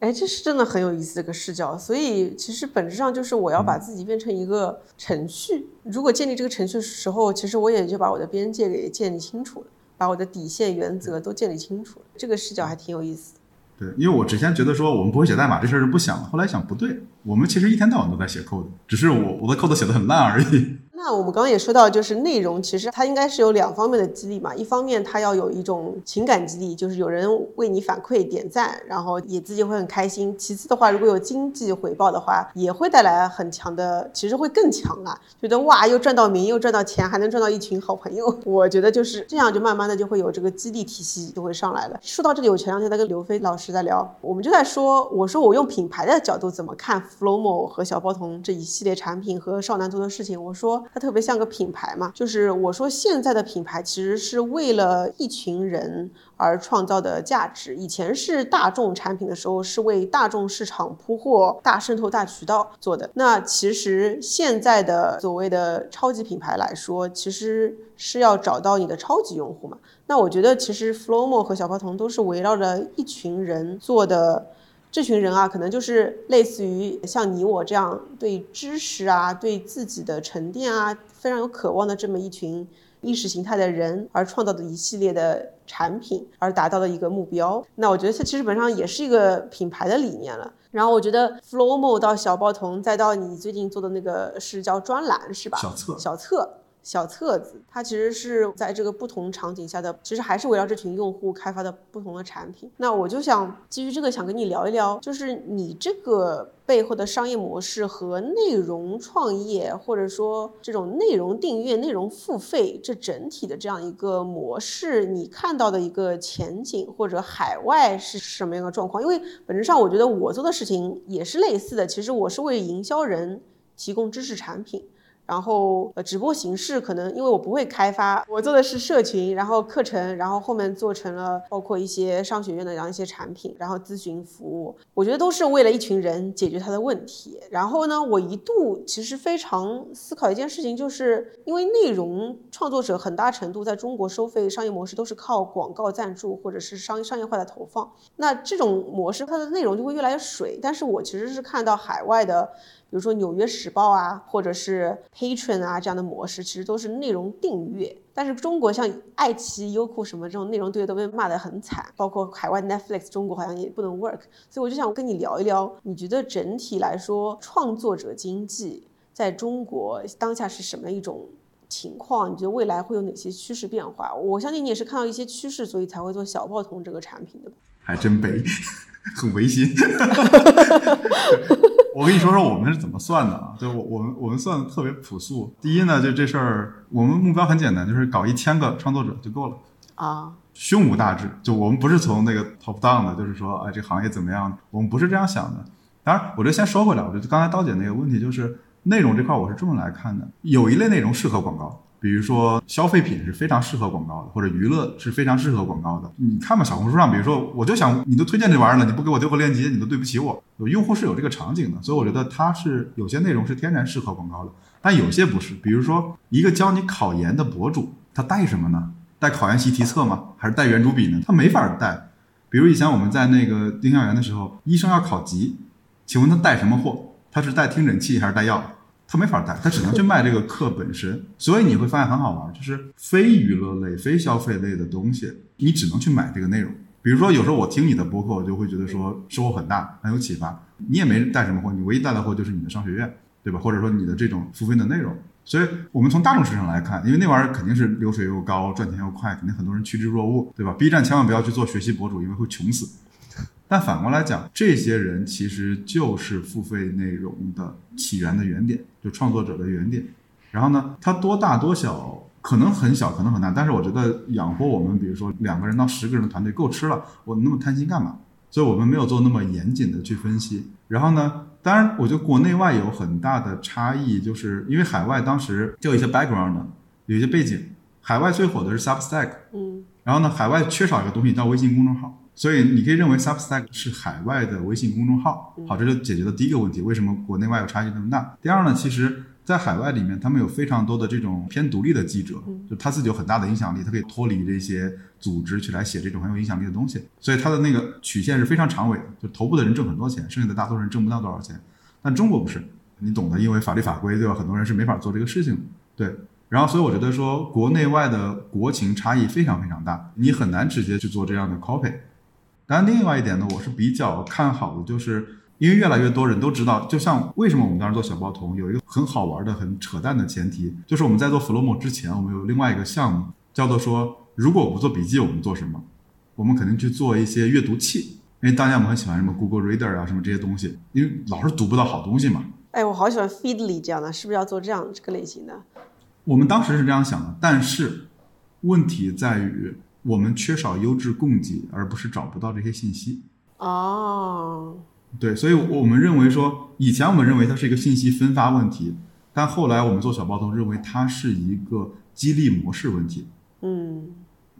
哎，这是真的很有意思的一个视角。所以其实本质上就是我要把自己变成一个程序。如果建立这个程序的时候，其实我也就把我的边界给建立清楚了。把我的底线原则都建立清楚，这个视角还挺有意思。对，因为我之前觉得说我们不会写代码这事儿是不想的，后来想不对，我们其实一天到晚都在写 code，只是我我的 code 写的很烂而已。那我们刚刚也说到，就是内容其实它应该是有两方面的激励嘛。一方面它要有一种情感激励，就是有人为你反馈点赞，然后也自己会很开心。其次的话，如果有经济回报的话，也会带来很强的，其实会更强啊，觉得哇，又赚到名，又赚到钱，还能赚到一群好朋友。我觉得就是这样，就慢慢的就会有这个激励体系就会上来了。说到这里，我前两天在跟刘飞老师在聊，我们就在说，我说我用品牌的角度怎么看 Flomo 和小包童这一系列产品和少男做的事情，我说。它特别像个品牌嘛，就是我说现在的品牌其实是为了一群人而创造的价值。以前是大众产品的时候，是为大众市场铺货、大渗透、大渠道做的。那其实现在的所谓的超级品牌来说，其实是要找到你的超级用户嘛。那我觉得其实 Flomo 和小包童都是围绕着一群人做的。这群人啊，可能就是类似于像你我这样对知识啊、对自己的沉淀啊非常有渴望的这么一群意识形态的人而创造的一系列的产品，而达到的一个目标。那我觉得它其实本上也是一个品牌的理念了。然后我觉得 Flomo 到小报童，再到你最近做的那个是叫专栏是吧？小册。小册。小册子，它其实是在这个不同场景下的，其实还是围绕这群用户开发的不同的产品。那我就想基于这个，想跟你聊一聊，就是你这个背后的商业模式和内容创业，或者说这种内容订阅、内容付费这整体的这样一个模式，你看到的一个前景，或者海外是什么样的状况？因为本质上，我觉得我做的事情也是类似的。其实我是为营销人提供知识产品。然后呃，直播形式可能因为我不会开发，我做的是社群，然后课程，然后后面做成了包括一些商学院的这样一些产品，然后咨询服务，我觉得都是为了一群人解决他的问题。然后呢，我一度其实非常思考一件事情，就是因为内容创作者很大程度在中国收费商业模式都是靠广告赞助或者是商商业化的投放，那这种模式它的内容就会越来越水。但是我其实是看到海外的。比如说《纽约时报》啊，或者是 Patron 啊这样的模式，其实都是内容订阅。但是中国像爱奇艺、优酷什么这种内容订阅都被骂得很惨，包括海外 Netflix，中国好像也不能 work。所以我就想跟你聊一聊，你觉得整体来说，创作者经济在中国当下是什么一种情况？你觉得未来会有哪些趋势变化？我相信你也是看到一些趋势，所以才会做小报童这个产品的。还真悲，很违心。我跟你说说我们是怎么算的啊？就我我们我们算的特别朴素。第一呢，就这事儿，我们目标很简单，就是搞一千个创作者就够了啊，胸无大志。就我们不是从那个 top down 的，就是说，哎，这行业怎么样？我们不是这样想的。当然，我这先说回来，我觉得刚才刀姐那个问题就是内容这块，我是这么来看的：有一类内容适合广告。比如说消费品是非常适合广告的，或者娱乐是非常适合广告的。你看吧，小红书上，比如说我就想你都推荐这玩意儿了，你不给我丢个链接，你都对不起我。有用户是有这个场景的，所以我觉得它是有些内容是天然适合广告的，但有些不是。比如说一个教你考研的博主，他带什么呢？带考研习题册吗？还是带圆珠笔呢？他没法带。比如以前我们在那个丁香园的时候，医生要考级，请问他带什么货？他是带听诊器还是带药？他没法带，他只能去卖这个课本身，所以你会发现很好玩，就是非娱乐类、非消费类的东西，你只能去买这个内容。比如说，有时候我听你的播客，我就会觉得说收获很大，很有启发。你也没带什么货，你唯一带的货就是你的商学院，对吧？或者说你的这种付费的内容。所以我们从大众市场来看，因为那玩意儿肯定是流水又高，赚钱又快，肯定很多人趋之若鹜，对吧？B 站千万不要去做学习博主，因为会穷死。但反过来讲，这些人其实就是付费内容的起源的原点，就创作者的原点。然后呢，它多大多小，可能很小，可能很大。但是我觉得养活我们，比如说两个人到十个人的团队够吃了，我那么贪心干嘛？所以我们没有做那么严谨的去分析。然后呢，当然，我觉得国内外有很大的差异，就是因为海外当时就有一些 background，有一些背景。海外最火的是 Substack，嗯，然后呢，海外缺少一个东西叫微信公众号。所以你可以认为 Substack 是海外的微信公众号，好，这就解决了第一个问题，为什么国内外有差距那么大？第二呢，其实，在海外里面，他们有非常多的这种偏独立的记者，就他自己有很大的影响力，他可以脱离这些组织去来写这种很有影响力的东西，所以他的那个曲线是非常长尾的，就头部的人挣很多钱，剩下的大多数人挣不到多少钱。但中国不是，你懂得，因为法律法规对吧？很多人是没法做这个事情的，对。然后，所以我觉得说，国内外的国情差异非常非常大，你很难直接去做这样的 copy。当然，另外一点呢，我是比较看好的，就是因为越来越多人都知道，就像为什么我们当时做小包童，有一个很好玩的、很扯淡的前提，就是我们在做 Flomo 之前，我们有另外一个项目，叫做说，如果我不做笔记，我们做什么？我们肯定去做一些阅读器，因为当年我们很喜欢什么 Google Reader 啊，什么这些东西，因为老是读不到好东西嘛。哎，我好喜欢 Feedly 这样的，是不是要做这样这个类型的？我们当时是这样想的，但是问题在于。我们缺少优质供给，而不是找不到这些信息。哦，对，所以我们认为说，以前我们认为它是一个信息分发问题，但后来我们做小包头认为它是一个激励模式问题。嗯，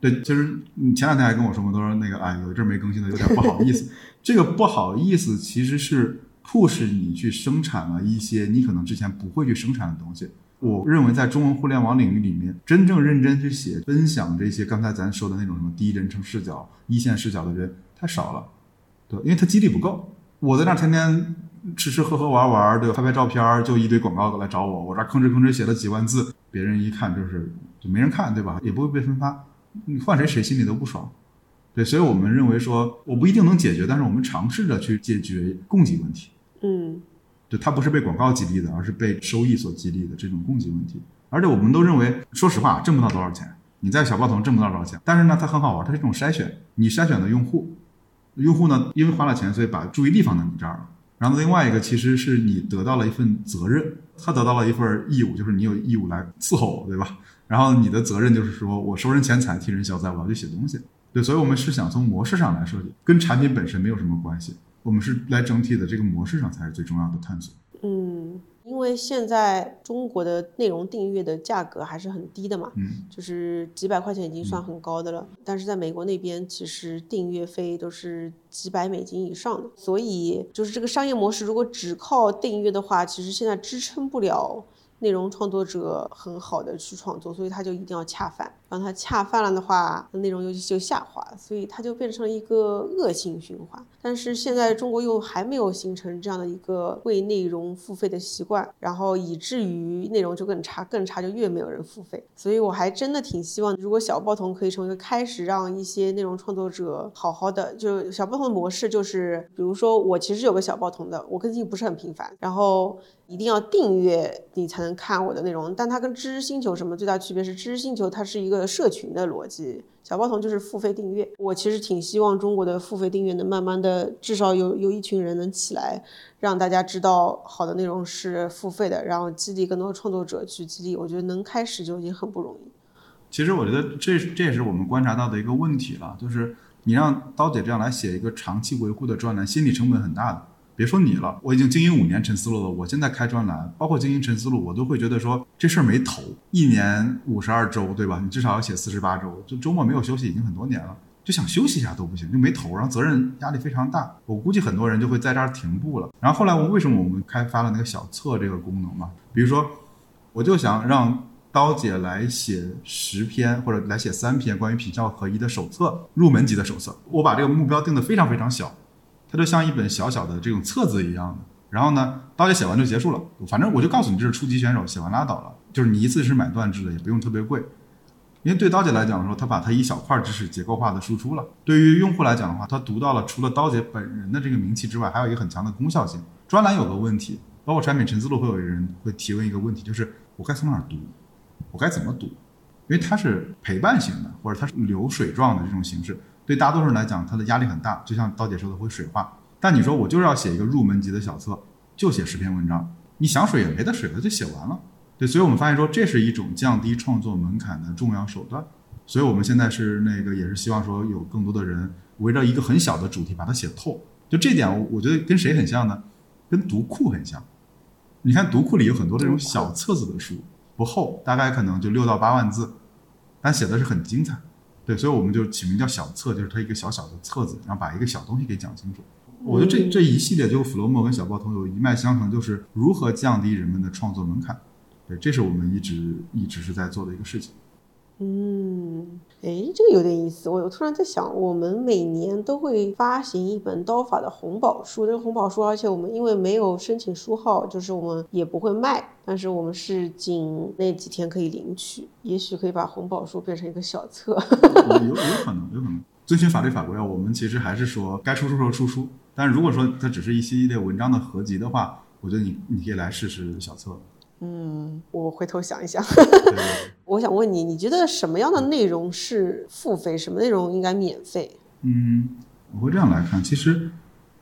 对，其实你前两天还跟我说过，都说那个哎，有一阵没更新的，有点不好意思。这个不好意思其实是迫使你去生产了一些你可能之前不会去生产的东西。我认为在中文互联网领域里面，真正认真去写、分享这些刚才咱说的那种什么第一人称视角、一线视角的人太少了，对，因为他激励不够。我在那天天吃吃喝喝玩玩，对，拍拍照片，就一堆广告来找我，我这吭哧吭哧写了几万字，别人一看就是就没人看，对吧？也不会被分发，你换谁谁心里都不爽，对，所以我们认为说，我不一定能解决，但是我们尝试着去解决供给问题，嗯。就它不是被广告激励的，而是被收益所激励的这种供给问题。而且我们都认为，说实话，挣不到多少钱。你在小报童挣不到多少钱，但是呢，它很好玩，它是一种筛选。你筛选的用户，用户呢，因为花了钱，所以把注意力放在你这儿了。然后另外一个，其实是你得到了一份责任，他得到了一份义务，就是你有义务来伺候我，对吧？然后你的责任就是说我收人钱财，替人消灾，我要去写东西。对，所以我们是想从模式上来设计，跟产品本身没有什么关系。我们是来整体的这个模式上才是最重要的探索。嗯，因为现在中国的内容订阅的价格还是很低的嘛，嗯，就是几百块钱已经算很高的了。但是在美国那边，其实订阅费都是几百美金以上的，所以就是这个商业模式如果只靠订阅的话，其实现在支撑不了内容创作者很好的去创作，所以他就一定要恰饭。让它恰饭了的话，内容就就下滑，所以它就变成了一个恶性循环。但是现在中国又还没有形成这样的一个为内容付费的习惯，然后以至于内容就更差，更差就越没有人付费。所以我还真的挺希望，如果小报童可以成为一个开始，让一些内容创作者好好的，就小报童的模式就是，比如说我其实有个小报童的，我更新不是很频繁，然后。一定要订阅你才能看我的内容，但它跟知识星球什么最大区别是，知识星球它是一个社群的逻辑，小包童就是付费订阅。我其实挺希望中国的付费订阅能慢慢的，至少有有一群人能起来，让大家知道好的内容是付费的，然后激励更多的创作者去激励。我觉得能开始就已经很不容易。其实我觉得这这也是我们观察到的一个问题了，就是你让刀姐这样来写一个长期维护的专栏，心理成本很大的。别说你了，我已经经营五年陈思路了。我现在开专栏，包括经营陈思路，我都会觉得说这事儿没头。一年五十二周，对吧？你至少要写四十八周，就周末没有休息已经很多年了，就想休息一下都不行，就没头。然后责任压力非常大，我估计很多人就会在这儿停步了。然后后来我为什么我们开发了那个小册这个功能嘛？比如说，我就想让刀姐来写十篇或者来写三篇关于品效合一的手册，入门级的手册。我把这个目标定得非常非常小。它就像一本小小的这种册子一样的，然后呢，刀姐写完就结束了。反正我就告诉你，这是初级选手，写完拉倒了。就是你一次是买断制的，也不用特别贵。因为对刀姐来讲说，她把她一小块知识结构化的输出了。对于用户来讲的话，他读到了除了刀姐本人的这个名气之外，还有一个很强的功效性。专栏有个问题，包括产品陈思路会有人会提问一个问题，就是我该从哪儿读，我该怎么读？因为它是陪伴型的，或者它是流水状的这种形式。对大多数人来讲，他的压力很大，就像刀姐说的会水化。但你说我就是要写一个入门级的小册，就写十篇文章，你想水也没得水了，就写完了。对，所以我们发现说这是一种降低创作门槛的重要手段。所以我们现在是那个也是希望说有更多的人围绕一个很小的主题把它写透。就这点，我觉得跟谁很像呢？跟读库很像。你看读库里有很多这种小册子的书，不厚，大概可能就六到八万字，但写的是很精彩。对，所以我们就起名叫小册，就是它一个小小的册子，然后把一个小东西给讲清楚。我觉得这这一系列就 Flowmo 跟小报童有一脉相承，就是如何降低人们的创作门槛。对，这是我们一直一直是在做的一个事情。嗯，哎，这个有点意思。我我突然在想，我们每年都会发行一本刀法的红宝书，这个红宝书，而且我们因为没有申请书号，就是我们也不会卖，但是我们是仅那几天可以领取。也许可以把红宝书变成一个小册。有有可能，有可能遵循法律法规啊。我们其实还是说该出书时候出书，但是如果说它只是一系列文章的合集的话，我觉得你你可以来试试小册。嗯，我回头想一想。我想问你，你觉得什么样的内容是付费，什么内容应该免费？嗯，我会这样来看。其实，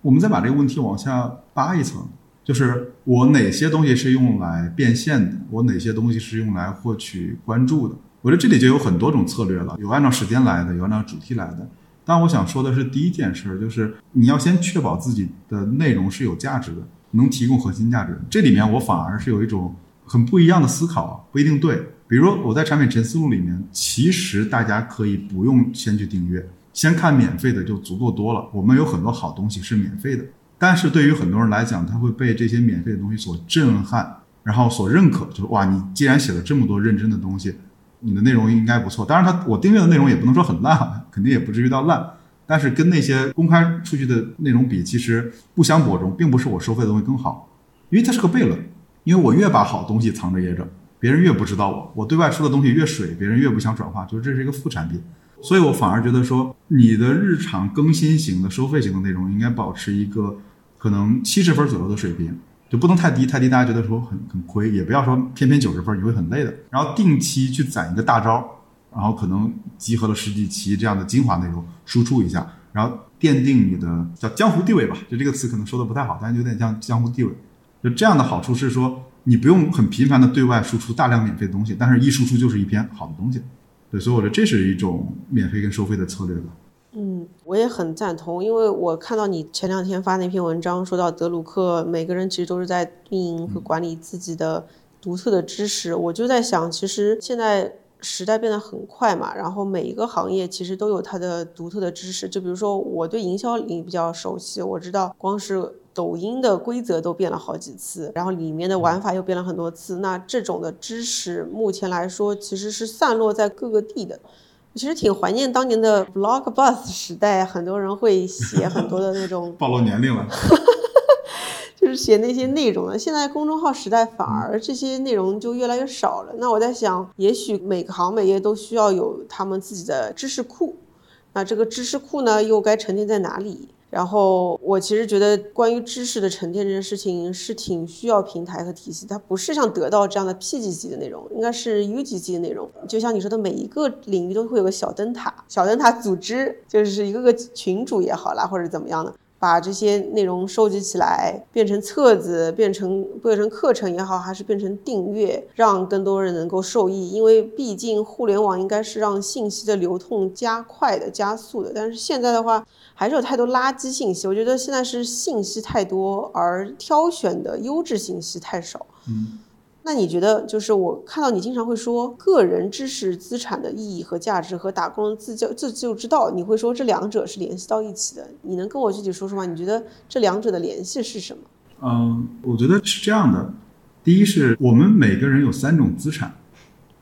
我们再把这个问题往下扒一层，就是我哪些东西是用来变现的，我哪些东西是用来获取关注的？我觉得这里就有很多种策略了，有按照时间来的，有按照主题来的。但我想说的是，第一件事就是你要先确保自己的内容是有价值的，能提供核心价值。这里面我反而是有一种。很不一样的思考不一定对。比如说我在产品陈思路里面，其实大家可以不用先去订阅，先看免费的就足够多了。我们有很多好东西是免费的，但是对于很多人来讲，他会被这些免费的东西所震撼，然后所认可，就是哇，你既然写了这么多认真的东西，你的内容应该不错。当然，他我订阅的内容也不能说很烂，肯定也不至于到烂，但是跟那些公开出去的内容比，其实不相伯仲，并不是我收费的东西更好，因为它是个悖论。因为我越把好东西藏着掖着，别人越不知道我。我对外说的东西越水，别人越不想转化，就是这是一个副产品。所以我反而觉得说，你的日常更新型的、收费型的内容应该保持一个可能七十分左右的水平，就不能太低，太低大家觉得说很很亏，也不要说偏偏九十分，你会很累的。然后定期去攒一个大招，然后可能集合了十几期这样的精华内容输出一下，然后奠定你的叫江湖地位吧。就这个词可能说的不太好，但有点像江湖地位。就这样的好处是说，你不用很频繁的对外输出大量免费的东西，但是一输出就是一篇好的东西。对，所以我觉得这是一种免费跟收费的策略吧。嗯，我也很赞同，因为我看到你前两天发那篇文章，说到德鲁克，每个人其实都是在运营和管理自己的独特的知识。我就在想，其实现在时代变得很快嘛，然后每一个行业其实都有它的独特的知识。就比如说，我对营销领域比较熟悉，我知道光是抖音的规则都变了好几次，然后里面的玩法又变了很多次。那这种的知识，目前来说其实是散落在各个地的。其实挺怀念当年的 blog bus 时代，很多人会写很多的那种 暴露年龄了。写那些内容的。现在公众号时代，反而这些内容就越来越少了。那我在想，也许每个行每业都需要有他们自己的知识库。那这个知识库呢，又该沉淀在哪里？然后我其实觉得，关于知识的沉淀这件事情是挺需要平台和体系。它不是像得到这样的 P 级级的内容，应该是 U 级级的内容。就像你说的，每一个领域都会有个小灯塔，小灯塔组织就是一个个群主也好啦，或者怎么样的。把这些内容收集起来，变成册子，变成变成课程也好，还是变成订阅，让更多人能够受益。因为毕竟互联网应该是让信息的流通加快的、加速的。但是现在的话，还是有太多垃圾信息。我觉得现在是信息太多，而挑选的优质信息太少。嗯。那你觉得，就是我看到你经常会说个人知识资产的意义和价值和打工人自救自救之道，你会说这两者是联系到一起的。你能跟我具体说说吗？你觉得这两者的联系是什么？嗯，我觉得是这样的。第一是我们每个人有三种资产，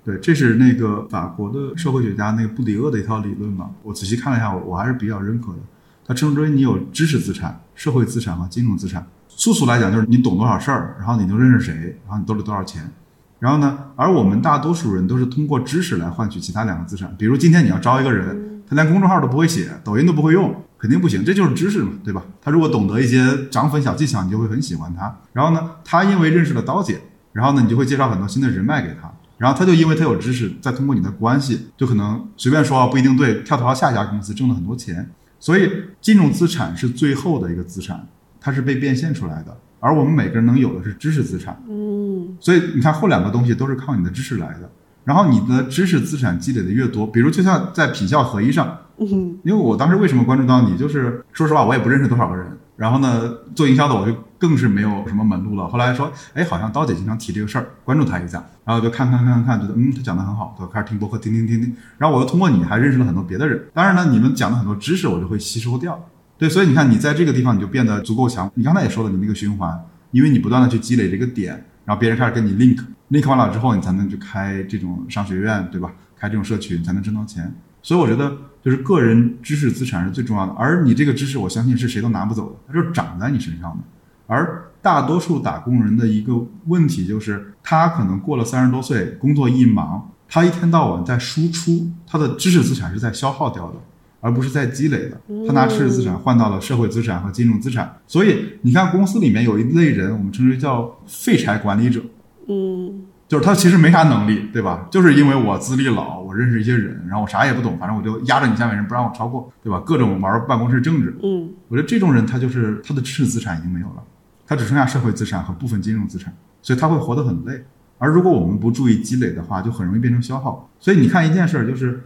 对，这是那个法国的社会学家那个布迪厄的一套理论嘛。我仔细看了一下，我我还是比较认可的。他称之为你有知识资产、社会资产和金融资产。粗俗来讲，就是你懂多少事儿，然后你就认识谁，然后你兜里多少钱，然后呢？而我们大多数人都是通过知识来换取其他两个资产。比如今天你要招一个人，他连公众号都不会写，抖音都不会用，肯定不行。这就是知识嘛，对吧？他如果懂得一些涨粉小技巧，你就会很喜欢他。然后呢，他因为认识了刀姐，然后呢，你就会介绍很多新的人脉给他。然后他就因为他有知识，再通过你的关系，就可能随便说不一定对，跳槽到下一家公司挣了很多钱。所以金融资产是最后的一个资产。它是被变现出来的，而我们每个人能有的是知识资产。嗯，所以你看后两个东西都是靠你的知识来的。然后你的知识资产积累的越多，比如就像在品效合一上，嗯，因为我当时为什么关注到你，就是说实话我也不认识多少个人。然后呢，做营销的我就更是没有什么门路了。后来说，哎，好像刀姐经常提这个事儿，关注他一下，然后就看看看看看，觉得嗯，他讲的很好，就开始听播客，听听听听。然后我又通过你还认识了很多别的人。当然呢，你们讲的很多知识我就会吸收掉。对，所以你看，你在这个地方你就变得足够强。你刚才也说了，你那个循环，因为你不断的去积累这个点，然后别人开始跟你 link，link 完了之后，你才能去开这种商学院，对吧？开这种社群才能挣到钱。所以我觉得，就是个人知识资产是最重要的。而你这个知识，我相信是谁都拿不走的，它就长在你身上的。而大多数打工人的一个问题就是，他可能过了三十多岁，工作一忙，他一天到晚在输出，他的知识资产是在消耗掉的。而不是在积累的，他拿知识资产换到了社会资产和金融资产。所以你看，公司里面有一类人，我们称之为叫废柴管理者。嗯，就是他其实没啥能力，对吧？就是因为我资历老，我认识一些人，然后我啥也不懂，反正我就压着你下面人不让我超过，对吧？各种玩办公室政治。嗯，我觉得这种人他就是他的知识资产已经没有了，他只剩下社会资产和部分金融资产，所以他会活得很累。而如果我们不注意积累的话，就很容易变成消耗。所以你看一件事儿就是。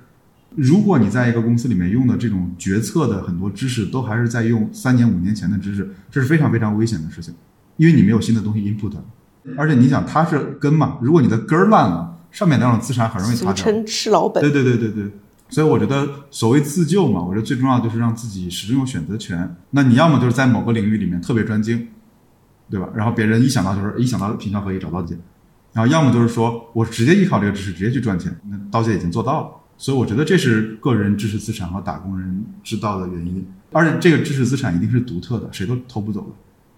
如果你在一个公司里面用的这种决策的很多知识都还是在用三年五年前的知识，这是非常非常危险的事情，因为你没有新的东西 input，而且你想它是根嘛，如果你的根儿烂了，上面那种资产很容易塌掉。俗称吃老本。对对对对对，所以我觉得所谓自救嘛，我觉得最重要就是让自己始终有选择权。那你要么就是在某个领域里面特别专精，对吧？然后别人一想到就是一想到品效合一找到姐，然后要么就是说我直接依靠这个知识直接去赚钱，那刀姐已经做到了。所以我觉得这是个人知识资产和打工人知道的原因，而且这个知识资产一定是独特的，谁都偷不走的。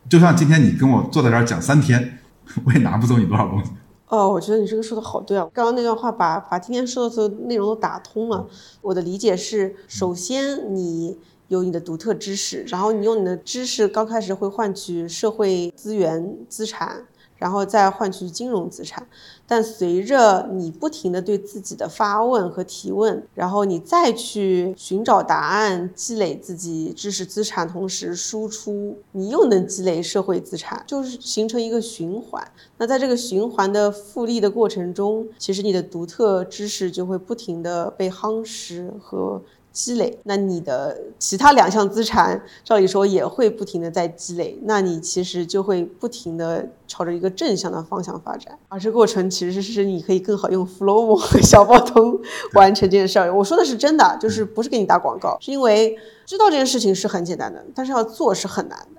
就像今天你跟我坐在这儿讲三天，我也拿不走你多少东西。哦，我觉得你这个说的好对啊！刚刚那段话把把今天说的所有内容都打通了。我的理解是，首先你有你的独特知识，然后你用你的知识刚开始会换取社会资源资产。然后再换取金融资产，但随着你不停的对自己的发问和提问，然后你再去寻找答案，积累自己知识资产，同时输出，你又能积累社会资产，就是形成一个循环。那在这个循环的复利的过程中，其实你的独特知识就会不停的被夯实和。积累，那你的其他两项资产照理说也会不停的在积累，那你其实就会不停的朝着一个正向的方向发展，而这过程其实是你可以更好用 Flomo 和小包通完成这件事儿。我说的是真的，就是不是给你打广告，是因为知道这件事情是很简单的，但是要做是很难的。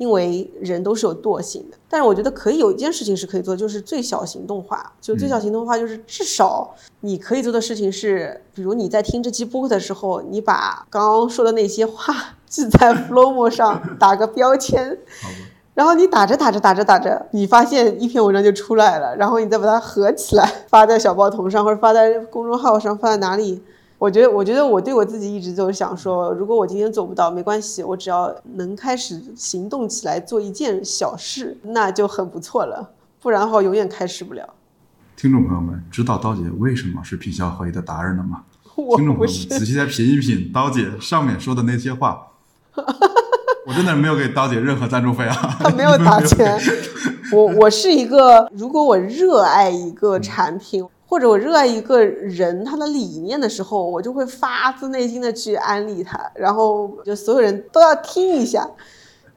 因为人都是有惰性的，但是我觉得可以有一件事情是可以做，就是最小行动化。就最小行动化，就是至少你可以做的事情是，比如你在听这期播客的时候，你把刚刚说的那些话记在 Flomo 上，打个标签，然后你打着打着打着打着，你发现一篇文章就出来了，然后你再把它合起来发在小报童上，或者发在公众号上，发在哪里？我觉得，我觉得我对我自己一直就是想说，如果我今天做不到，没关系，我只要能开始行动起来做一件小事，那就很不错了。不然的话，永远开始不了。听众朋友们，知道刀姐为什么是品效合一的达人了吗？听众朋友们，仔细再品一品刀姐上面说的那些话，我真的没有给刀姐任何赞助费啊，他 没有打钱。我我是一个，如果我热爱一个产品。或者我热爱一个人他的理念的时候，我就会发自内心的去安利他，然后就所有人都要听一下。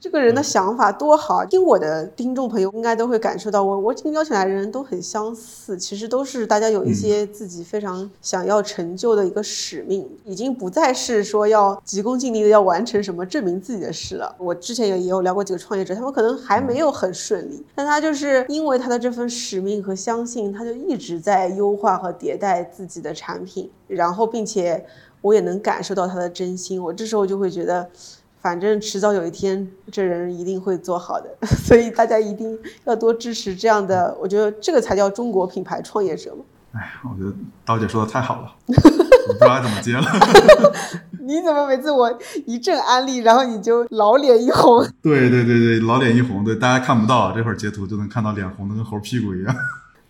这个人的想法多好，听我的听众朋友应该都会感受到，我我今天邀请来的人都很相似，其实都是大家有一些自己非常想要成就的一个使命，已经不再是说要急功近利的要完成什么证明自己的事了。我之前也也有聊过几个创业者，他们可能还没有很顺利，但他就是因为他的这份使命和相信，他就一直在优化和迭代自己的产品，然后并且我也能感受到他的真心，我这时候就会觉得。反正迟早有一天，这人一定会做好的，所以大家一定要多支持这样的。我觉得这个才叫中国品牌创业者嘛。哎，我觉得刀姐说的太好了，我不知道该怎么接了。你怎么每次我一阵安利，然后你就老脸一红？对对对对，老脸一红。对，大家看不到，这会儿截图就能看到脸红的跟猴屁股一样。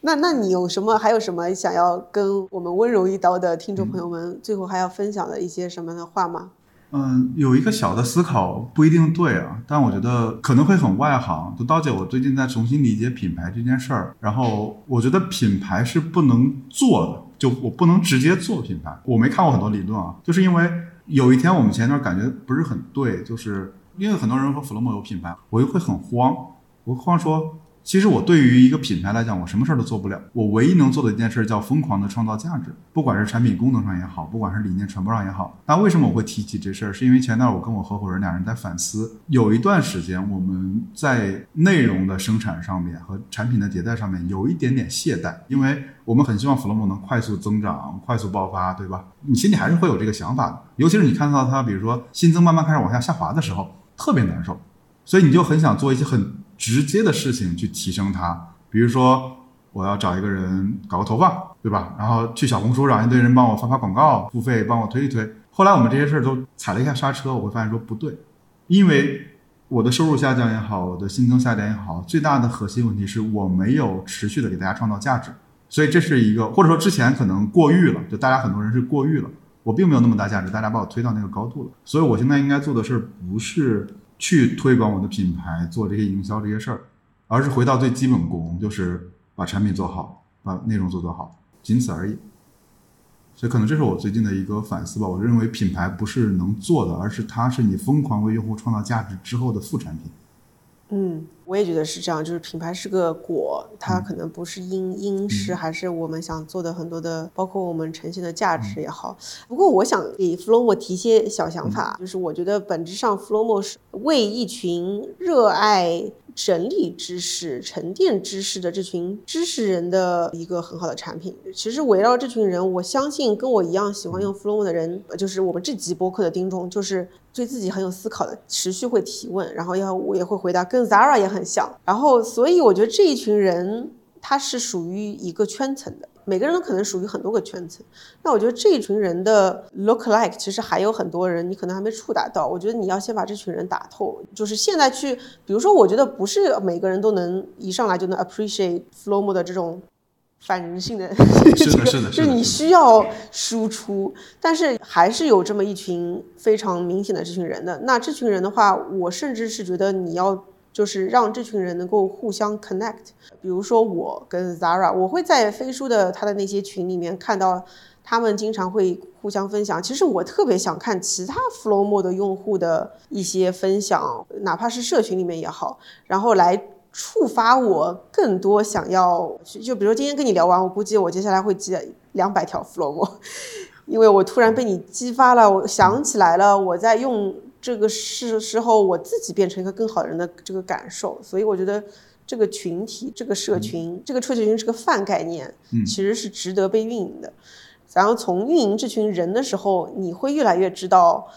那那你有什么？还有什么想要跟我们温柔一刀的听众朋友们最后还要分享的一些什么的话吗？嗯，嗯有一个小的思考不一定对啊，但我觉得可能会很外行。就刀姐，我最近在重新理解品牌这件事儿，然后我觉得品牌是不能做的，就我不能直接做品牌。我没看过很多理论啊，就是因为有一天我们前一段感觉不是很对，就是因为很多人说 Flomo 有品牌，我又会很慌，我慌说。其实我对于一个品牌来讲，我什么事儿都做不了。我唯一能做的一件事叫疯狂的创造价值，不管是产品功能上也好，不管是理念传播上也好。那为什么我会提起这事儿？是因为前段我跟我合伙人两人在反思，有一段时间我们在内容的生产上面和产品的迭代上面有一点点懈怠，因为我们很希望弗洛姆能快速增长、快速爆发，对吧？你心里还是会有这个想法的，尤其是你看到它，比如说新增慢慢开始往下下滑的时候，特别难受，所以你就很想做一些很。直接的事情去提升它，比如说我要找一个人搞个投放，对吧？然后去小红书让一堆人帮我发发广告，付费帮我推一推。后来我们这些事儿都踩了一下刹车，我会发现说不对，因为我的收入下降也好，我的新增下降也好，最大的核心问题是我没有持续的给大家创造价值，所以这是一个或者说之前可能过誉了，就大家很多人是过誉了，我并没有那么大价值，大家把我推到那个高度了，所以我现在应该做的事儿不是。去推广我的品牌，做这些营销这些事儿，而是回到最基本功，就是把产品做好，把内容做做好，仅此而已。所以可能这是我最近的一个反思吧。我认为品牌不是能做的，而是它是你疯狂为用户创造价值之后的副产品。嗯，我也觉得是这样，就是品牌是个果，它可能不是因，因是还是我们想做的很多的，包括我们呈现的价值也好。不过我想给 Flomo 提些小想法，就是我觉得本质上 Flomo 是为一群热爱。整理知识、沉淀知识的这群知识人的一个很好的产品。其实围绕这群人，我相信跟我一样喜欢用 Flow 的人，就是我们这集播客的听众，就是对自己很有思考的，持续会提问，然后要我也会回答，跟 Zara 也很像。然后，所以我觉得这一群人，他是属于一个圈层的。每个人都可能属于很多个圈层，那我觉得这一群人的 look like 其实还有很多人，你可能还没触达到。我觉得你要先把这群人打透，就是现在去，比如说，我觉得不是每个人都能一上来就能 appreciate Flomo 的这种反人性的，是的，是的，就你需要输出，但是还是有这么一群非常明显的这群人的。那这群人的话，我甚至是觉得你要。就是让这群人能够互相 connect，比如说我跟 Zara，我会在飞书的他的那些群里面看到他们经常会互相分享。其实我特别想看其他 Flomo 的用户的一些分享，哪怕是社群里面也好，然后来触发我更多想要。就比如今天跟你聊完，我估计我接下来会记两百条 Flomo，因为我突然被你激发了，我想起来了我在用这个是时候，我自己变成一个更好的人的这个感受。所以我觉得。这个群体，这个社群，这个社群是个泛概念，其实是值得被运营的。然后从运营这群人的时候，你会越来越知道。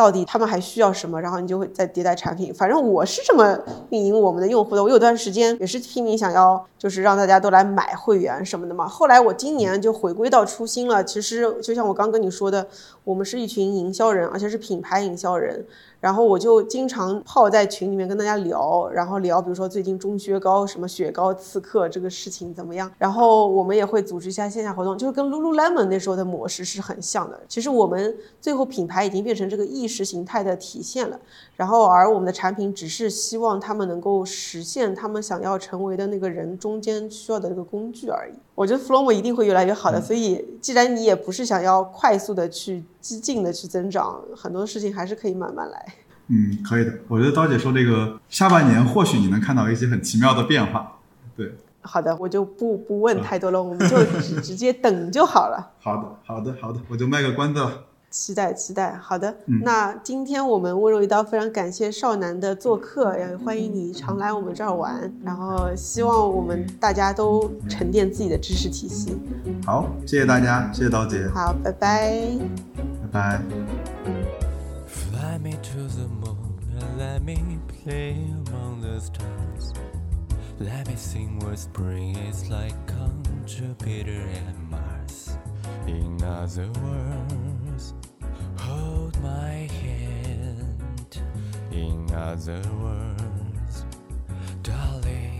到底他们还需要什么？然后你就会再迭代产品。反正我是这么运营我们的用户的。我有段时间也是拼命想要，就是让大家都来买会员什么的嘛。后来我今年就回归到初心了。其实就像我刚跟你说的，我们是一群营销人，而且是品牌营销人。然后我就经常泡在群里面跟大家聊，然后聊，比如说最近中薛高什么雪糕刺客这个事情怎么样。然后我们也会组织一下线下活动，就是跟 Lululemon 那时候的模式是很像的。其实我们最后品牌已经变成这个意识形态的体现了。然后而我们的产品只是希望他们能够实现他们想要成为的那个人中间需要的那个工具而已。我觉得 Flomo 一定会越来越好的。所以既然你也不是想要快速的去激进的去增长，很多事情还是可以慢慢来。嗯，可以的。我觉得刀姐说这个下半年或许你能看到一些很奇妙的变化。对，好的，我就不不问太多了，我们就直 直接等就好了。好的，好的，好的，我就卖个关子了。期待，期待。好的，那今天我们温柔一刀非常感谢少男的做客，也欢迎你常来我们这儿玩。然后希望我们大家都沉淀自己的知识体系。好，谢谢大家，谢谢刀姐。好，拜拜。拜拜。let me play among the stars. Let me sing what spring is like on Jupiter and Mars. In other words, my hand. In other words, darling.